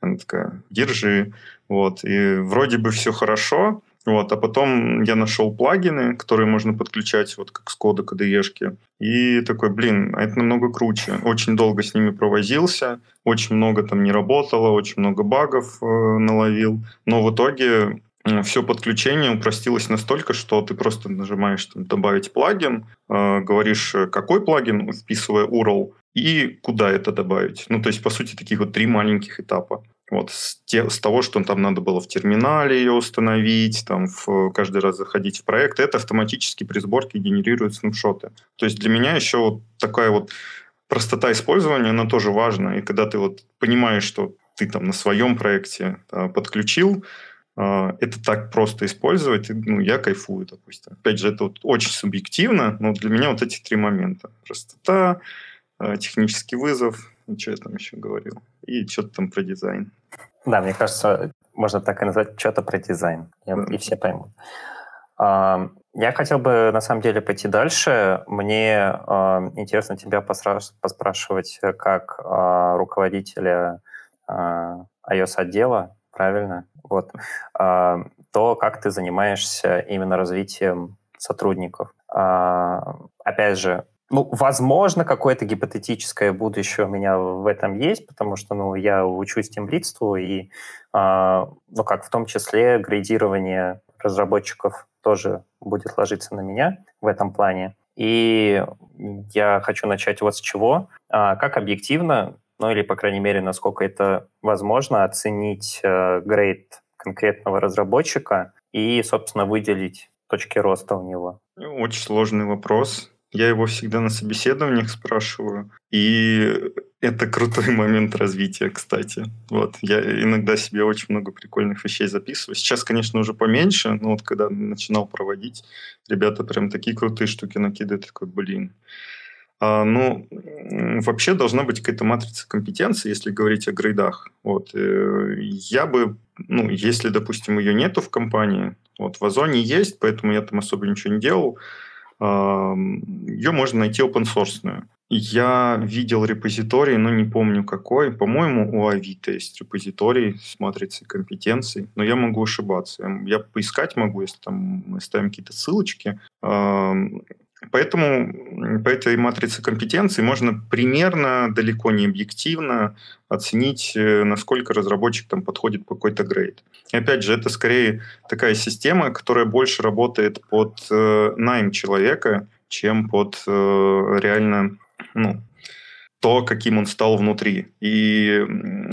S2: она такая, держи. Вот. И вроде бы все хорошо, вот, а потом я нашел плагины, которые можно подключать, вот как с кода KDE-шки. И такой, блин, а это намного круче. Очень долго с ними провозился, очень много там не работало, очень много багов э, наловил. Но в итоге все подключение упростилось настолько, что ты просто нажимаешь там, добавить плагин, э, говоришь, какой плагин, вписывая URL, и куда это добавить. Ну, то есть, по сути, таких вот три маленьких этапа. Вот с, те, с того, что там надо было в терминале ее установить, там в, каждый раз заходить в проект, это автоматически при сборке генерирует снапшоты. То есть для меня еще вот такая вот простота использования, она тоже важна. И когда ты вот понимаешь, что ты там на своем проекте а, подключил, а, это так просто использовать, ну, я кайфую, допустим. Опять же, это вот очень субъективно, но для меня вот эти три момента. Простота, технический вызов, и что я там еще говорил, и что-то там про дизайн.
S1: Да, мне кажется, можно так и назвать что-то про дизайн, да. и все поймут. А, я хотел бы, на самом деле, пойти дальше. Мне э, интересно тебя поспрашивать как э, руководителя э, iOS-отдела, правильно? Вот. Э, то, как ты занимаешься именно развитием сотрудников. Э, опять же, ну, возможно, какое-то гипотетическое будущее у меня в этом есть, потому что, ну, я учусь темлидству, и, э, ну, как в том числе градирование разработчиков тоже будет ложиться на меня в этом плане. И я хочу начать вот с чего. А, как объективно, ну или, по крайней мере, насколько это возможно, оценить э, грейд конкретного разработчика и, собственно, выделить точки роста у него?
S2: Очень сложный вопрос. Я его всегда на собеседованиях спрашиваю. И это крутой момент развития, кстати. Вот. Я иногда себе очень много прикольных вещей записываю. Сейчас, конечно, уже поменьше, но вот когда начинал проводить, ребята прям такие крутые штуки накидывают. Такой, блин. А, ну, вообще должна быть какая-то матрица компетенции, если говорить о грейдах. Вот. Э, я бы, ну, если, допустим, ее нету в компании, вот в Озоне есть, поэтому я там особо ничего не делал, ее можно найти open source. Я видел репозиторий, но не помню какой. По-моему, у Авито есть репозиторий с матрицей компетенций, но я могу ошибаться. Я поискать могу, если там мы ставим какие-то ссылочки. Поэтому по этой матрице компетенций можно примерно, далеко не объективно оценить, э, насколько разработчик там подходит по какой-то грейд. И опять же, это скорее такая система, которая больше работает под э, найм человека, чем под э, реально ну, то, каким он стал внутри. И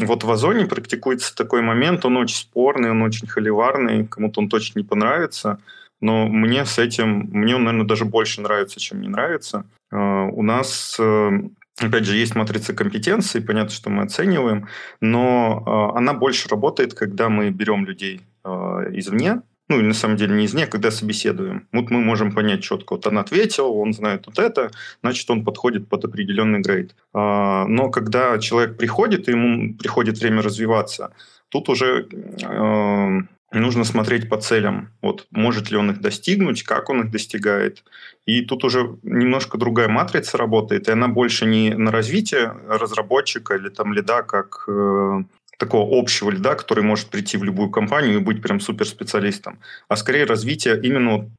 S2: вот в Озоне практикуется такой момент, он очень спорный, он очень холиварный, кому-то он точно не понравится – но мне с этим, мне он, наверное, даже больше нравится, чем не нравится. А, у нас, э, опять же, есть матрица компетенций, понятно, что мы оцениваем, но а, она больше работает, когда мы берем людей а, извне, ну, на самом деле не извне, когда собеседуем. Вот мы можем понять четко, вот он ответил, он знает вот это, значит, он подходит под определенный грейд. Но когда человек приходит, и ему приходит время развиваться, тут уже э, нужно смотреть по целям. Вот может ли он их достигнуть, как он их достигает. И тут уже немножко другая матрица работает, и она больше не на развитие разработчика или там лида, как э, такого общего лида, который может прийти в любую компанию и быть прям суперспециалистом, а скорее развитие именно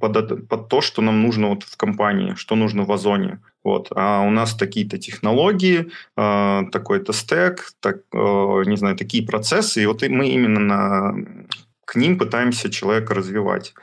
S2: под, под то, что нам нужно вот в компании, что нужно в Озоне. Вот. А у нас такие-то технологии, э, такой-то стек, так, э, не знаю, такие процессы, и вот мы именно на, к ним пытаемся человека развивать.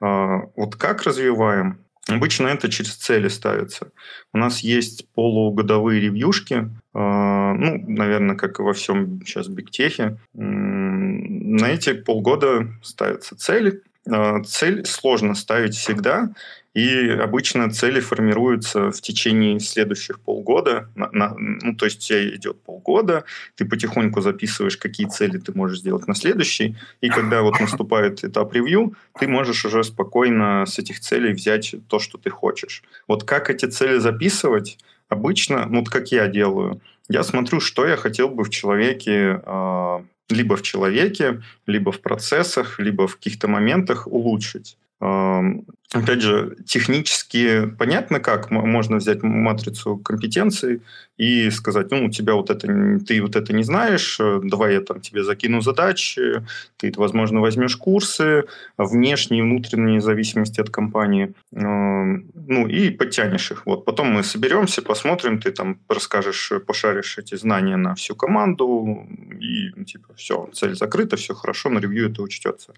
S2: А, вот как развиваем? Обычно это через цели ставится. У нас есть полугодовые ревьюшки, а, ну, наверное, как и во всем сейчас бигтехе. На эти полгода ставятся цели. А, цель сложно ставить всегда, и обычно цели формируются в течение следующих полгода. На, на, ну, то есть у тебя идет полгода, ты потихоньку записываешь, какие цели ты можешь сделать на следующий. И когда вот наступает этап ревью, ты можешь уже спокойно с этих целей взять то, что ты хочешь. Вот как эти цели записывать? Обычно, ну, вот как я делаю, я смотрю, что я хотел бы в человеке э, либо в человеке, либо в процессах, либо в каких-то моментах улучшить. Опять же, технически понятно, как можно взять матрицу компетенций и сказать, ну, у тебя вот это, ты вот это не знаешь, э, давай я там тебе закину задачи, ты, возможно, возьмешь курсы, внешние и внутренние зависимости от компании, ну, и подтянешь их. Вот потом мы соберемся, посмотрим, ты там расскажешь, пошаришь эти знания на всю команду, и, типа, все, цель закрыта, все хорошо, на ревью это учтется.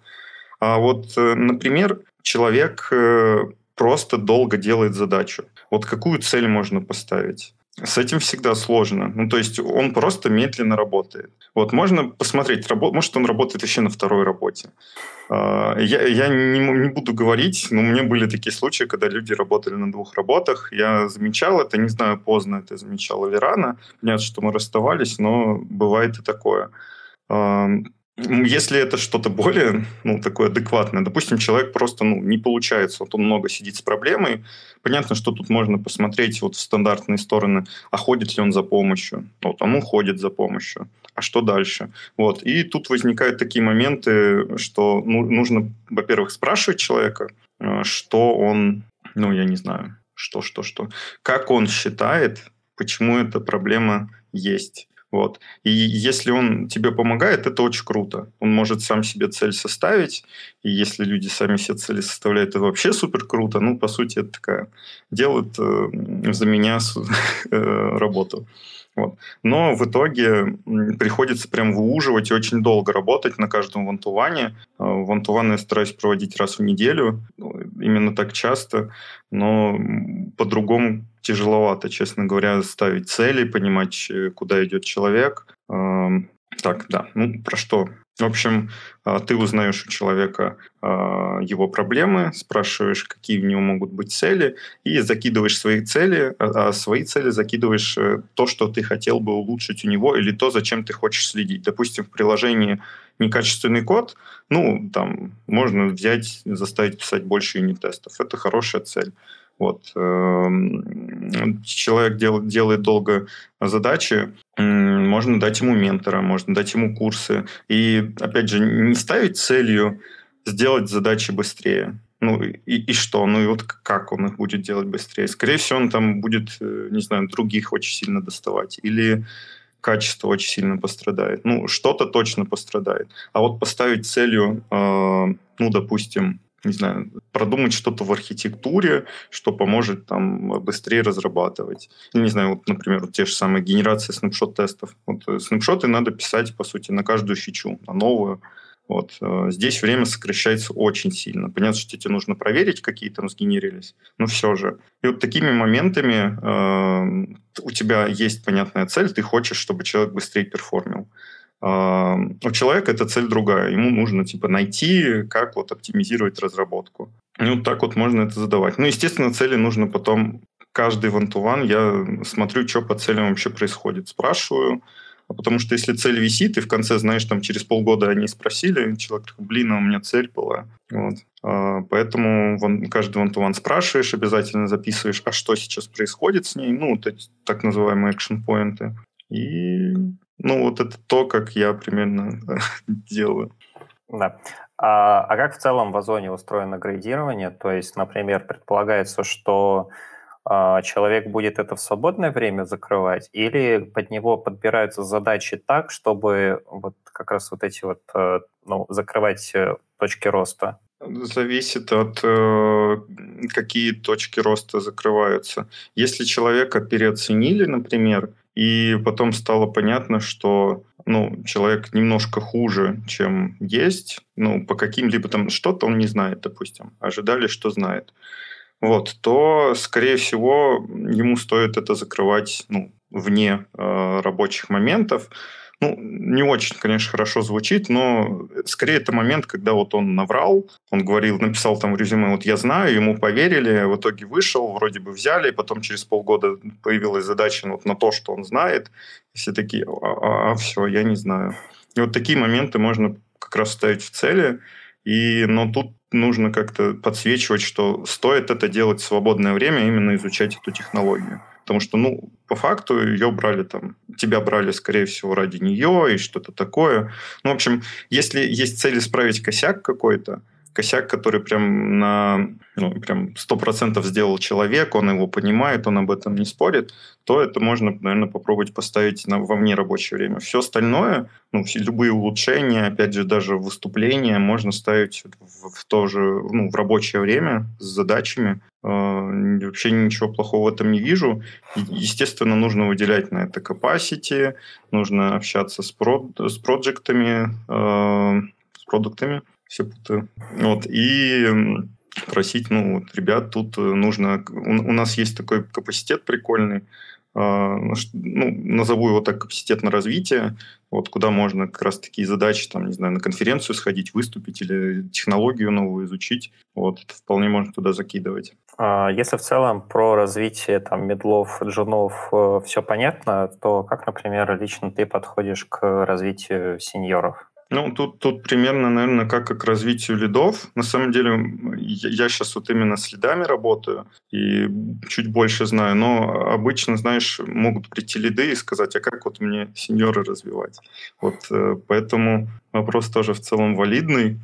S2: А вот, э, например, человек э, просто долго делает задачу. Вот какую цель можно поставить? С этим всегда сложно. Ну, то есть он просто медленно работает. Вот можно посмотреть, рабо- может, он работает еще на второй работе. А, я, я не, не буду говорить, но у меня были такие случаи, когда люди работали на двух работах. Я замечал это, не знаю, поздно это замечал или рано. Понятно, что мы расставались, но бывает и такое. Если это что-то более, ну, такое адекватное, допустим, человек просто, ну, не получается, вот он много сидит с проблемой, понятно, что тут можно посмотреть вот в стандартные стороны, а ходит ли он за помощью, вот, он уходит за помощью, а что дальше, вот, и тут возникают такие моменты, что ну, нужно, во-первых, спрашивать человека, э, что он, ну, я не знаю, что, что, что, как он считает, почему эта проблема есть, вот. И если он тебе помогает, это очень круто. Он может сам себе цель составить, и если люди сами себе цели составляют, это вообще супер круто. Ну, по сути, это такая... Делают э, за меня э, работу. Вот. Но в итоге приходится прям выуживать и очень долго работать на каждом вантуване. А, вантуваны я стараюсь проводить раз в неделю, ну, именно так часто, но по-другому тяжеловато, честно говоря, ставить цели, понимать, э, куда идет человек. Так, да, ну про что в общем, а, ты узнаешь у человека а, его проблемы, спрашиваешь, какие у него могут быть цели, и закидываешь свои цели, а, а свои цели закидываешь э, то, что ты хотел бы улучшить у него, или то, зачем ты хочешь следить. Допустим, в приложении некачественный код, ну, там, можно взять, заставить писать больше юнит-тестов. Это хорошая цель. Вот. Эм, человек дел, делает долго задачи, можно дать ему ментора, можно дать ему курсы. И, опять же, не ставить целью сделать задачи быстрее. Ну и, и что? Ну и вот как он их будет делать быстрее? Скорее всего, он там будет, э, не знаю, других очень сильно доставать. Или качество очень сильно пострадает. Ну, что-то точно пострадает. А вот поставить целью, э, ну, допустим, не знаю, продумать что-то в архитектуре, что поможет там быстрее разрабатывать. Не знаю, вот, например, вот те же самые генерации снапшот-тестов. Вот э, снапшоты надо писать, по сути, на каждую фичу, на новую. Вот. Э, здесь время сокращается очень сильно. Понятно, что тебе нужно проверить, какие там сгенерились, но все же. И вот такими моментами э, у тебя есть понятная цель, ты хочешь, чтобы человек быстрее перформил. А, у человека эта цель другая. Ему нужно типа найти, как вот оптимизировать разработку. И вот так вот можно это задавать. Ну, естественно, цели нужно потом каждый вантуван я смотрю, что по целям вообще происходит. Спрашиваю, а потому что если цель висит, и в конце, знаешь, там через полгода они спросили, человек такой, блин, а у меня цель была. Вот. А, поэтому каждый вантуван спрашиваешь, обязательно записываешь, а что сейчас происходит с ней, ну, вот эти так называемые экшн-поинты. И ну, вот это то, как я примерно делаю.
S1: Да. А, а как в целом в Озоне устроено градирование? То есть, например, предполагается, что а, человек будет это в свободное время закрывать, или под него подбираются задачи так, чтобы вот как раз вот эти вот э, ну, закрывать э, точки роста?
S2: Зависит от э, какие точки роста закрываются. Если человека переоценили, например, и потом стало понятно, что ну, человек немножко хуже, чем есть, ну, по каким-либо там, что-то он не знает, допустим, ожидали, что знает, вот, то, скорее всего, ему стоит это закрывать, ну, вне э, рабочих моментов, ну, не очень, конечно, хорошо звучит, но скорее это момент, когда вот он наврал, он говорил, написал там в резюме, вот я знаю, ему поверили, в итоге вышел, вроде бы взяли, потом через полгода появилась задача вот на то, что он знает, и все такие, а, а, а все, я не знаю. И вот такие моменты можно как раз ставить в цели, и, но тут нужно как-то подсвечивать, что стоит это делать в свободное время, именно изучать эту технологию. Потому что, ну, по факту ее брали там, тебя брали, скорее всего, ради нее и что-то такое. Ну, в общем, если есть цель исправить косяк какой-то, косяк, который прям на ну, прям сто процентов сделал человек, он его понимает, он об этом не спорит, то это можно, наверное, попробовать поставить на, во вне рабочее время. Все остальное, ну, все, любые улучшения, опять же, даже выступления можно ставить в, в то же, ну, в рабочее время с задачами. Э, вообще ничего плохого в этом не вижу. Естественно, нужно выделять на это capacity, нужно общаться с, про, с проектами, э, с продуктами, все путаю. Вот, и просить, ну, вот, ребят, тут э, нужно... У, у нас есть такой капацитет прикольный, а, ну, назову его так, капацитет на развитие, вот куда можно как раз такие задачи, там, не знаю, на конференцию сходить, выступить или технологию новую изучить, вот, это вполне можно туда закидывать.
S1: А, если в целом про развитие там медлов, джунов э, все понятно, то как, например, лично ты подходишь к развитию сеньоров?
S2: Ну, тут, тут примерно, наверное, как, к развитию лидов. На самом деле, я, я сейчас вот именно с лидами работаю и чуть больше знаю, но обычно, знаешь, могут прийти лиды и сказать, а как вот мне сеньоры развивать? Вот э, поэтому вопрос тоже в целом валидный.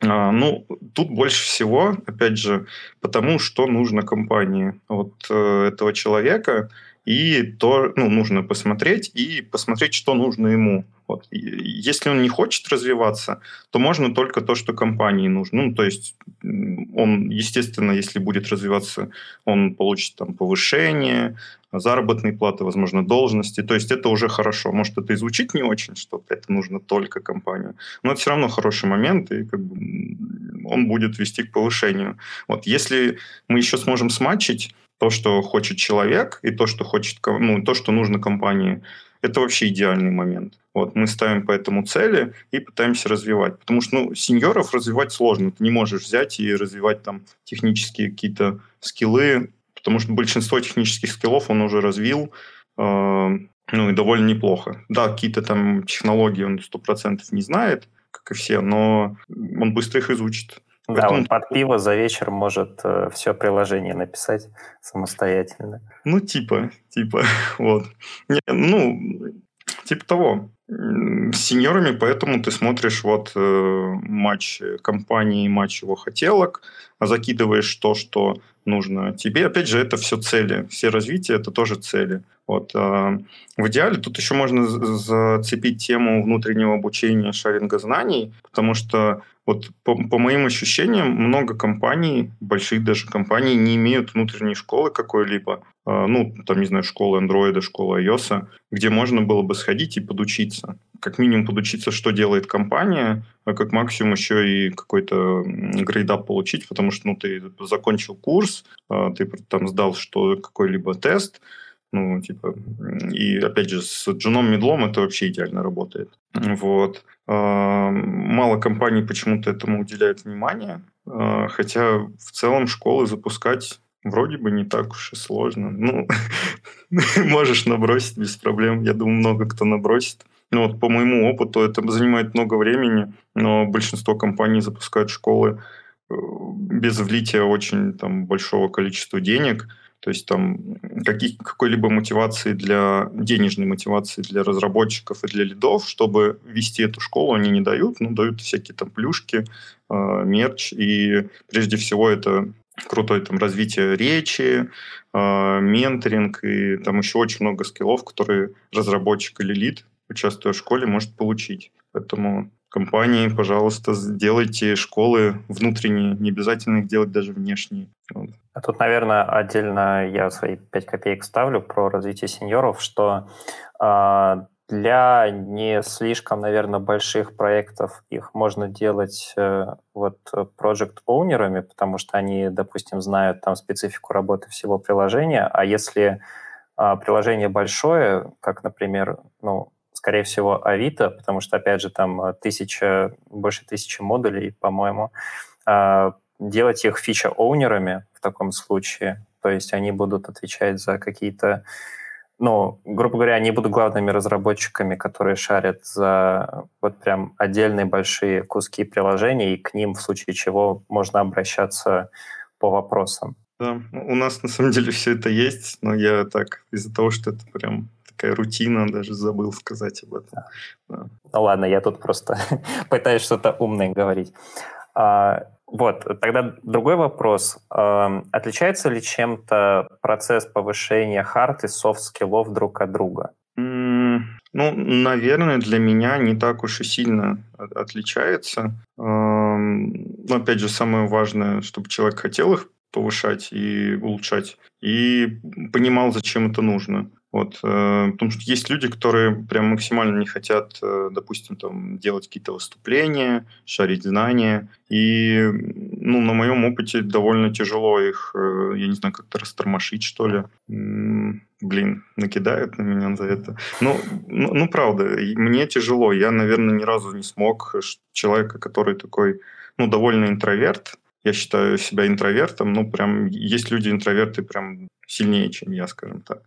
S2: А, ну, тут больше всего, опять же, потому что нужно компании вот э, этого человека, и то ну, нужно посмотреть и посмотреть, что нужно ему. Вот. Если он не хочет развиваться, то можно только то, что компании нужно. Ну, то есть он, естественно, если будет развиваться, он получит там повышение, заработные платы, возможно, должности. То есть это уже хорошо. Может, это и звучит не очень, что это нужно только компанию. Но это все равно хороший момент, и как бы он будет вести к повышению. Вот. Если мы еще сможем смачить то, что хочет человек, и то, что хочет, ну, то, что нужно компании, это вообще идеальный момент. Вот, мы ставим по этому цели и пытаемся развивать. Потому что ну, сеньоров развивать сложно. Ты не можешь взять и развивать там технические какие-то скиллы, потому что большинство технических скиллов он уже развил, э, ну и довольно неплохо. Да, какие-то там технологии он сто процентов не знает, как и все, но он быстро их изучит.
S1: Да, он под пиво за вечер может э, все приложение написать самостоятельно.
S2: Ну, типа, типа, вот. Не, ну, типа того. С сеньорами, поэтому ты смотришь вот э, матч компании, матч его хотелок, а закидываешь то, что нужно тебе. Опять же, это все цели. Все развития – это тоже цели. Вот. Э, в идеале тут еще можно зацепить тему внутреннего обучения шаринга знаний, потому что вот по, по моим ощущениям, много компаний, больших даже компаний, не имеют внутренней школы какой-либо, э, ну, там, не знаю, школы Android, школа iOS, где можно было бы сходить и подучиться. Как минимум подучиться, что делает компания, а как максимум еще и какой-то грейдап получить, потому что, ну, ты закончил курс, э, ты там сдал что какой-либо тест, ну, типа, и опять же, с джуном медлом это вообще идеально работает. Вот. А, мало компаний почему-то этому уделяют внимание, а, хотя в целом школы запускать вроде бы не так уж и сложно. Ну, можешь набросить без проблем. Я думаю, много кто набросит. Ну, вот по моему опыту это занимает много времени, но большинство компаний запускают школы э, без влития очень там, большого количества денег – то есть там каких, какой-либо мотивации для, денежной мотивации для разработчиков и для лидов, чтобы вести эту школу, они не дают, ну, дают всякие там плюшки, э, мерч, и прежде всего это крутое там развитие речи, э, менторинг, и там еще очень много скиллов, которые разработчик или лид, участвуя в школе, может получить. Поэтому компании, пожалуйста, сделайте школы внутренние, не обязательно их делать даже внешние.
S1: А тут, наверное, отдельно я свои 5 копеек ставлю про развитие сеньоров, что э, для не слишком, наверное, больших проектов их можно делать э, вот проект-оунерами, потому что они, допустим, знают там специфику работы всего приложения, а если а, приложение большое, как, например, ну, скорее всего, Авито, потому что, опять же, там тысяча, больше тысячи модулей, по-моему, а, делать их фича-оунерами в таком случае, то есть они будут отвечать за какие-то ну, грубо говоря, они будут главными разработчиками, которые шарят за вот прям отдельные большие куски приложений, и к ним в случае чего можно обращаться по вопросам.
S2: Да, у нас на самом деле все это есть, но я так из-за того, что это прям такая рутина, даже забыл сказать об этом.
S1: Да. Ну ладно, я тут просто пытаюсь что-то умное говорить. А, вот, тогда другой вопрос. Отличается ли чем-то процесс повышения хард и софт-скиллов друг от друга?
S2: Ну, наверное, для меня не так уж и сильно отличается. Но, опять же, самое важное, чтобы человек хотел их повышать и улучшать, и понимал, зачем это нужно. Вот, э, потому что есть люди, которые прям максимально не хотят, э, допустим, там, делать какие-то выступления, шарить знания. И ну, на моем опыте довольно тяжело их, э, я не знаю, как-то растормошить, что ли. Блин, накидают на меня за это. Ну, ну, ну, правда, мне тяжело. Я, наверное, ни разу не смог человека, который такой, ну, довольно интроверт, я считаю себя интровертом, ну, прям есть люди-интроверты прям сильнее, чем я, скажем так.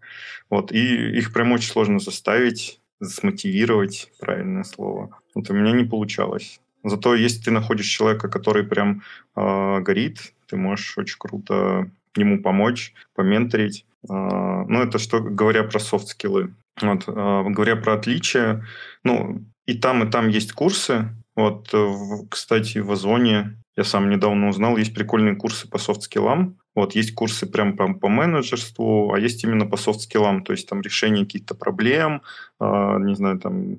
S2: Вот, и их прям очень сложно заставить, смотивировать, правильное слово. Вот у меня не получалось. Зато если ты находишь человека, который прям э, горит, ты можешь очень круто ему помочь, поменторить. Э, ну, это что, говоря про софт-скиллы. Вот, э, говоря про отличия, ну, и там, и там есть курсы. Вот, в, кстати, в Озоне я сам недавно узнал, есть прикольные курсы по софт-скиллам. Вот, есть курсы прям по, по менеджерству, а есть именно по софт-скиллам, то есть там решение каких-то проблем, э, не знаю, там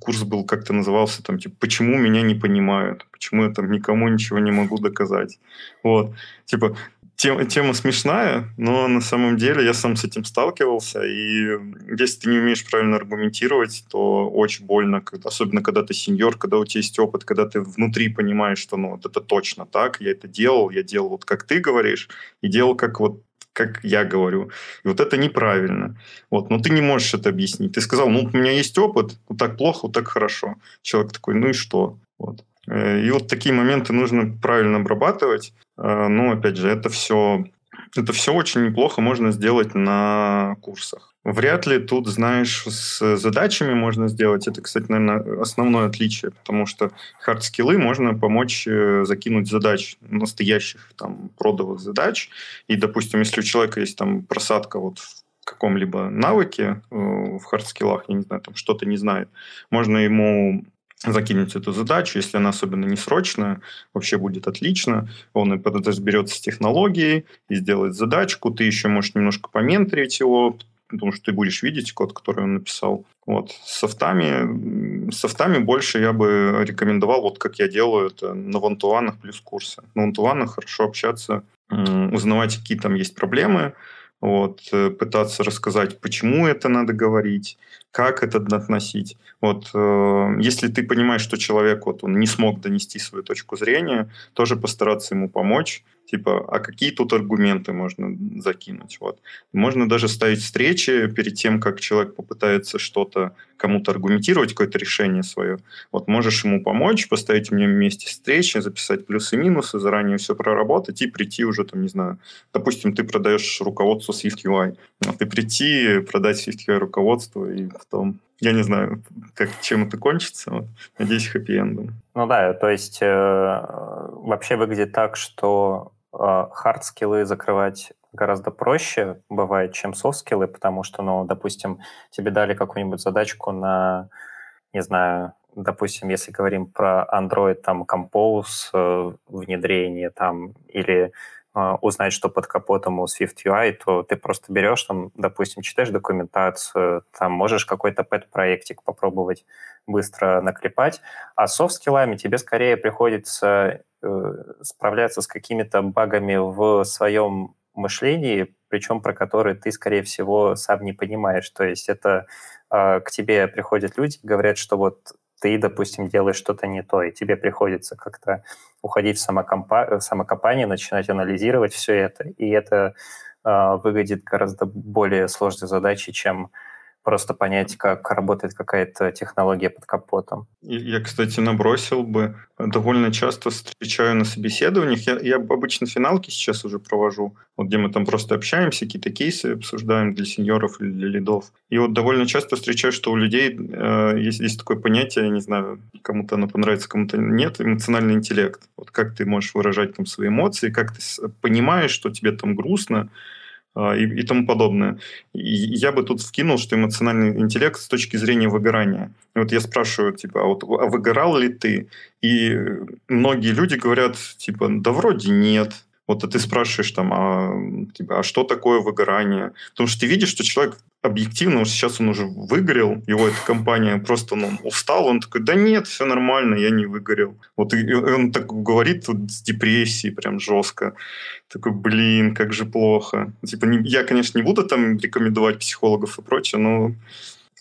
S2: курс был как-то назывался, там, типа, почему меня не понимают, почему я там никому ничего не могу доказать. Вот, типа, тема, тема смешная, но на самом деле я сам с этим сталкивался, и если ты не умеешь правильно аргументировать, то очень больно, особенно когда ты сеньор, когда у тебя есть опыт, когда ты внутри понимаешь, что ну, вот это точно так, я это делал, я делал вот как ты говоришь, и делал как вот как я говорю. И вот это неправильно. Вот, но ты не можешь это объяснить. Ты сказал, ну, у меня есть опыт, вот так плохо, вот так хорошо. Человек такой, ну и что? Вот. Э, и вот такие моменты нужно правильно обрабатывать. Э, но, опять же, это все, это все очень неплохо можно сделать на курсах. Вряд ли тут, знаешь, с задачами можно сделать. Это, кстати, наверное, основное отличие, потому что хард-скиллы можно помочь э, закинуть задач, настоящих там продовых задач. И, допустим, если у человека есть там просадка вот в каком-либо навыке в хардскиллах, я не знаю, там что-то не знает, можно ему закинуть эту задачу, если она особенно не срочная, вообще будет отлично. Он разберется с технологией и сделает задачку. Ты еще можешь немножко поменторить его, потому что ты будешь видеть код, который он написал. Вот. С софтами, софтами больше я бы рекомендовал, вот как я делаю это на вантуанах плюс курсы. На вантуанах хорошо общаться, узнавать, какие там есть проблемы, вот, э, пытаться рассказать, почему это надо говорить, как это относить. Вот, э, если ты понимаешь, что человек вот, он не смог донести свою точку зрения, тоже постараться ему помочь, типа, а какие тут аргументы можно закинуть? Вот. Можно даже ставить встречи перед тем, как человек попытается что-то кому-то аргументировать, какое-то решение свое. Вот можешь ему помочь, поставить мне вместе встречи, записать плюсы-минусы, заранее все проработать и прийти уже, там, не знаю, допустим, ты продаешь руководство Swift UI, а ты прийти, продать Swift UI руководство и потом я не знаю, как, чем это кончится. Надеюсь, хэппи-эндом.
S1: Ну да, то есть э, вообще выглядит так, что хард-скиллы закрывать гораздо проще бывает, чем софт-скиллы, потому что, ну, допустим, тебе дали какую-нибудь задачку на, не знаю, допустим, если говорим про Android, там, Compose, э, внедрение, там, или э, узнать, что под капотом у Swift UI, то ты просто берешь, там, допустим, читаешь документацию, там, можешь какой-то пэт-проектик попробовать быстро наклепать, а софт-скиллами тебе скорее приходится Э, справляться с какими-то багами в своем мышлении, причем про которые ты, скорее всего, сам не понимаешь. То есть это э, к тебе приходят люди, говорят, что вот ты, допустим, делаешь что-то не то, и тебе приходится как-то уходить в, самокомпа- в самокопание, начинать анализировать все это, и это э, выглядит гораздо более сложной задачей, чем просто понять, как работает какая-то технология под капотом.
S2: Я, кстати, набросил бы. Довольно часто встречаю на собеседованиях. Я, я обычно финалки сейчас уже провожу, вот где мы там просто общаемся, какие-то кейсы обсуждаем для сеньоров или для лидов. И вот довольно часто встречаю, что у людей э, есть, есть такое понятие, я не знаю, кому-то оно понравится, кому-то нет, эмоциональный интеллект. Вот как ты можешь выражать там свои эмоции, как ты понимаешь, что тебе там грустно, и, и тому подобное. И я бы тут вкинул, что эмоциональный интеллект с точки зрения выгорания. И вот я спрашиваю, типа, а вот а выгорал ли ты? И многие люди говорят, типа, да вроде нет. Вот а ты спрашиваешь там, а, типа, а что такое выгорание? Потому что ты видишь, что человек объективно, сейчас он уже выгорел, его эта компания просто ну, устал, он такой, да нет, все нормально, я не выгорел. Вот и, и он так говорит вот, с депрессией прям жестко. Такой, блин, как же плохо. Типа, не, я, конечно, не буду там рекомендовать психологов и прочее, но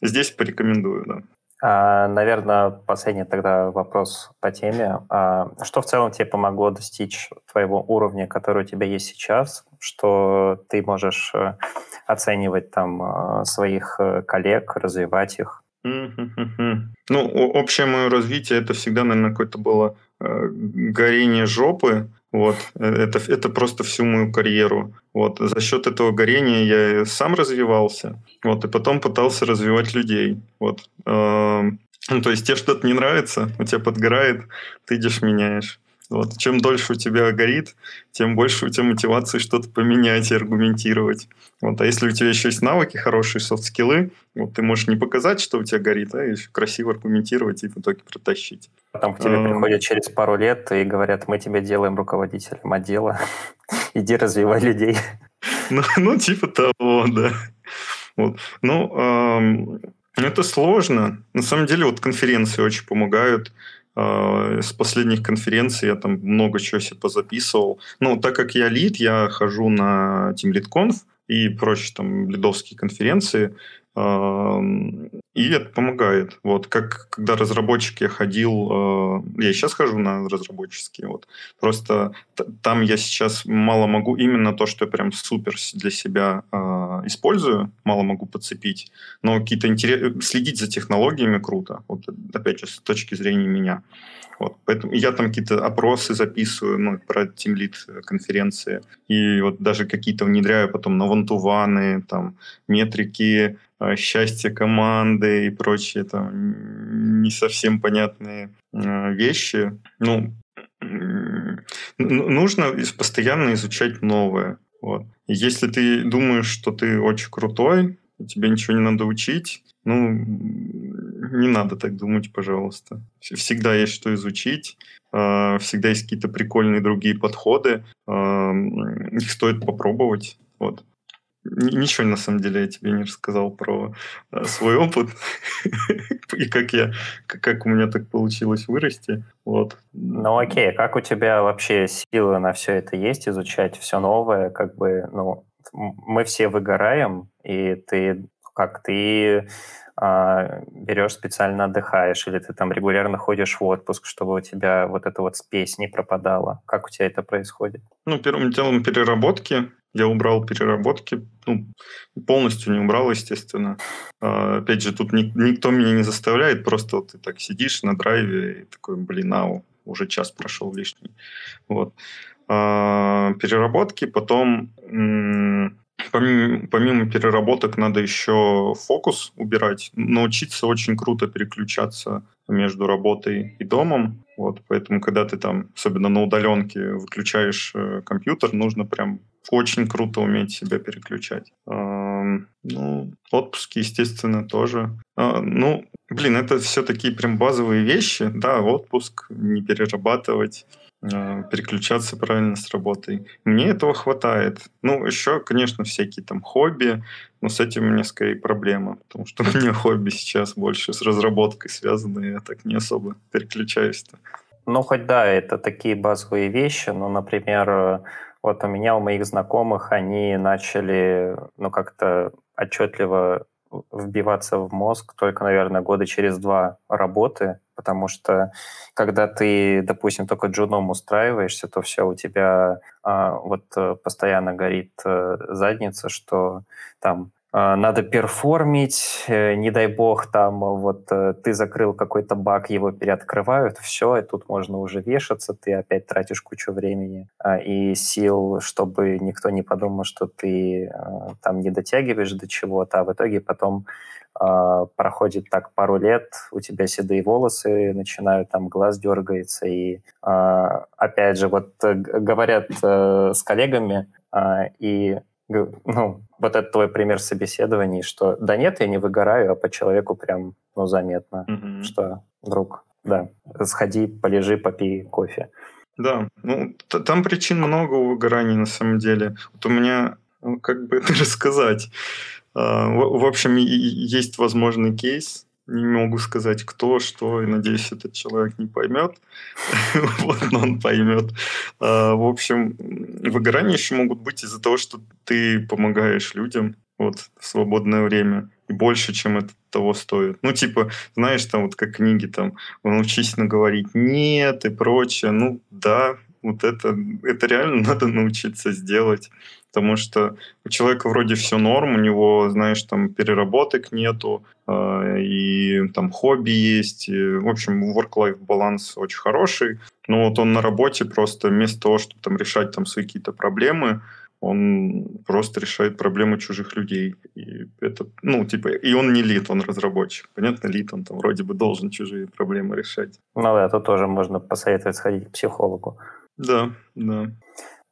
S2: здесь порекомендую, да.
S1: А, наверное, последний тогда вопрос по теме. А, что в целом тебе помогло достичь твоего уровня, который у тебя есть сейчас, что ты можешь э, оценивать там э, своих э, коллег, развивать их?
S2: Ну, общее мое развитие это всегда, наверное, какое-то было горение жопы, вот, это, это просто всю мою карьеру. Вот, за счет этого горения я сам развивался, вот, и потом пытался развивать людей. Вот, э, ну, то есть тебе что-то не нравится, у тебя подгорает, ты идешь меняешь. Вот. Чем дольше у тебя горит, тем больше у тебя мотивации что-то поменять и аргументировать. Вот. А если у тебя еще есть навыки, хорошие софт-скиллы, вот, ты можешь не показать, что у тебя горит, а еще красиво аргументировать и в итоге протащить.
S1: Потом к тебе а... приходят через пару лет и говорят, мы тебя делаем руководителем отдела, иди развивай людей.
S2: Ну, ну типа того, да. Вот. Ну, эм, это сложно. На самом деле, вот конференции очень помогают. А, с последних конференций я там много чего себе позаписывал. Ну, так как я лид, я хожу на Team Lead Conf и прочие там лидовские конференции. И это помогает. Вот как когда разработчик я ходил, э, я сейчас хожу на разработческие, вот. Просто там я сейчас мало могу, именно то, что я прям супер для себя э, использую, мало могу подцепить, но какие-то интерес... следить за технологиями круто, вот опять же, с точки зрения меня. Вот. Поэтому я там какие-то опросы записываю ну, про Team Lead конференции. И вот даже какие-то внедряю потом на вантуваны, там, метрики, э, счастье команды и прочие там не совсем понятные э, вещи. Ну, нужно постоянно изучать новое. Вот. Если ты думаешь, что ты очень крутой, тебе ничего не надо учить, ну, не надо так думать, пожалуйста. Всегда есть что изучить, а, всегда есть какие-то прикольные другие подходы, их стоит попробовать. Вот. Ничего, на самом деле, я тебе не рассказал про а, свой опыт и как я, как у меня так получилось вырасти. Вот.
S1: Ну окей, как у тебя вообще силы на все это есть, изучать все новое, как бы, ну, мы все выгораем, и ты как ты а, берешь специально отдыхаешь, или ты там регулярно ходишь в отпуск, чтобы у тебя вот эта вот спесь не пропадала? Как у тебя это происходит?
S2: Ну, первым делом переработки. Я убрал переработки, ну, полностью не убрал, естественно. А, опять же, тут ни, никто меня не заставляет, просто вот ты так сидишь на драйве и такой, блин, ау, уже час прошел лишний. Вот. А, переработки, потом Помимо, помимо переработок надо еще фокус убирать. Научиться очень круто переключаться между работой и домом. Вот, поэтому, когда ты там, особенно на удаленке, выключаешь э, компьютер, нужно прям очень круто уметь себя переключать. Ну, отпуски, естественно, тоже. Э, ну, блин, это все такие прям базовые вещи. Да, отпуск, не перерабатывать Э, переключаться правильно с работой. Мне этого хватает. Ну, еще, конечно, всякие там хобби, но с этим у меня скорее проблема, потому что у меня хобби сейчас больше с разработкой связаны, я так не особо переключаюсь-то.
S1: Ну, хоть да, это такие базовые вещи, но, например, Вот у меня, у моих знакомых, они начали, ну, как-то отчетливо вбиваться в мозг только, наверное, года через два работы, потому что когда ты, допустим, только джуном устраиваешься, то все, у тебя а, вот э, постоянно горит а, задница, что там надо перформить, э, не дай бог, там вот э, ты закрыл какой-то баг, его переоткрывают, все, и тут можно уже вешаться, ты опять тратишь кучу времени а, и сил, чтобы никто не подумал, что ты а, там не дотягиваешь до чего-то, а в итоге потом проходит так пару лет, у тебя седые волосы, начинают там глаз дергается, и опять же, вот говорят с коллегами, и ну, вот это твой пример собеседований, что да нет, я не выгораю, а по человеку прям, ну, заметно, mm-hmm. что, друг, да, сходи, полежи, попей кофе.
S2: Да, ну, там причин много у выгораний на самом деле. Вот у меня, ну, как бы это рассказать, а, в общем, есть возможный кейс, не могу сказать, кто, что, и надеюсь, этот человек не поймет. вот, но он поймет. А, в общем, выгорания еще могут быть из-за того, что ты помогаешь людям вот, в свободное время. И больше, чем это того стоит. Ну, типа, знаешь, там вот как книги, там, научись наговорить «нет» и прочее. Ну, да, вот это, это реально надо научиться сделать потому что у человека вроде все норм, у него, знаешь, там переработок нету, э, и там хобби есть, и, в общем, work-life баланс очень хороший, но вот он на работе просто вместо того, чтобы там решать там свои какие-то проблемы, он просто решает проблемы чужих людей. И это, ну, типа, и он не лид, он разработчик. Понятно, лид, он там вроде бы должен чужие проблемы решать.
S1: Ну да, тут тоже можно посоветовать сходить к психологу.
S2: Да, да.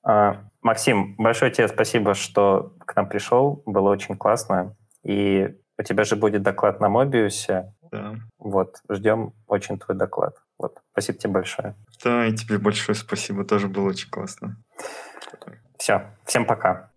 S1: А, Максим, большое тебе спасибо, что к нам пришел. Было очень классно. И у тебя же будет доклад на Мобиусе.
S2: Да.
S1: Вот, ждем очень твой доклад. Вот, спасибо тебе большое.
S2: Да, и тебе большое спасибо, тоже было очень классно.
S1: Все, всем пока.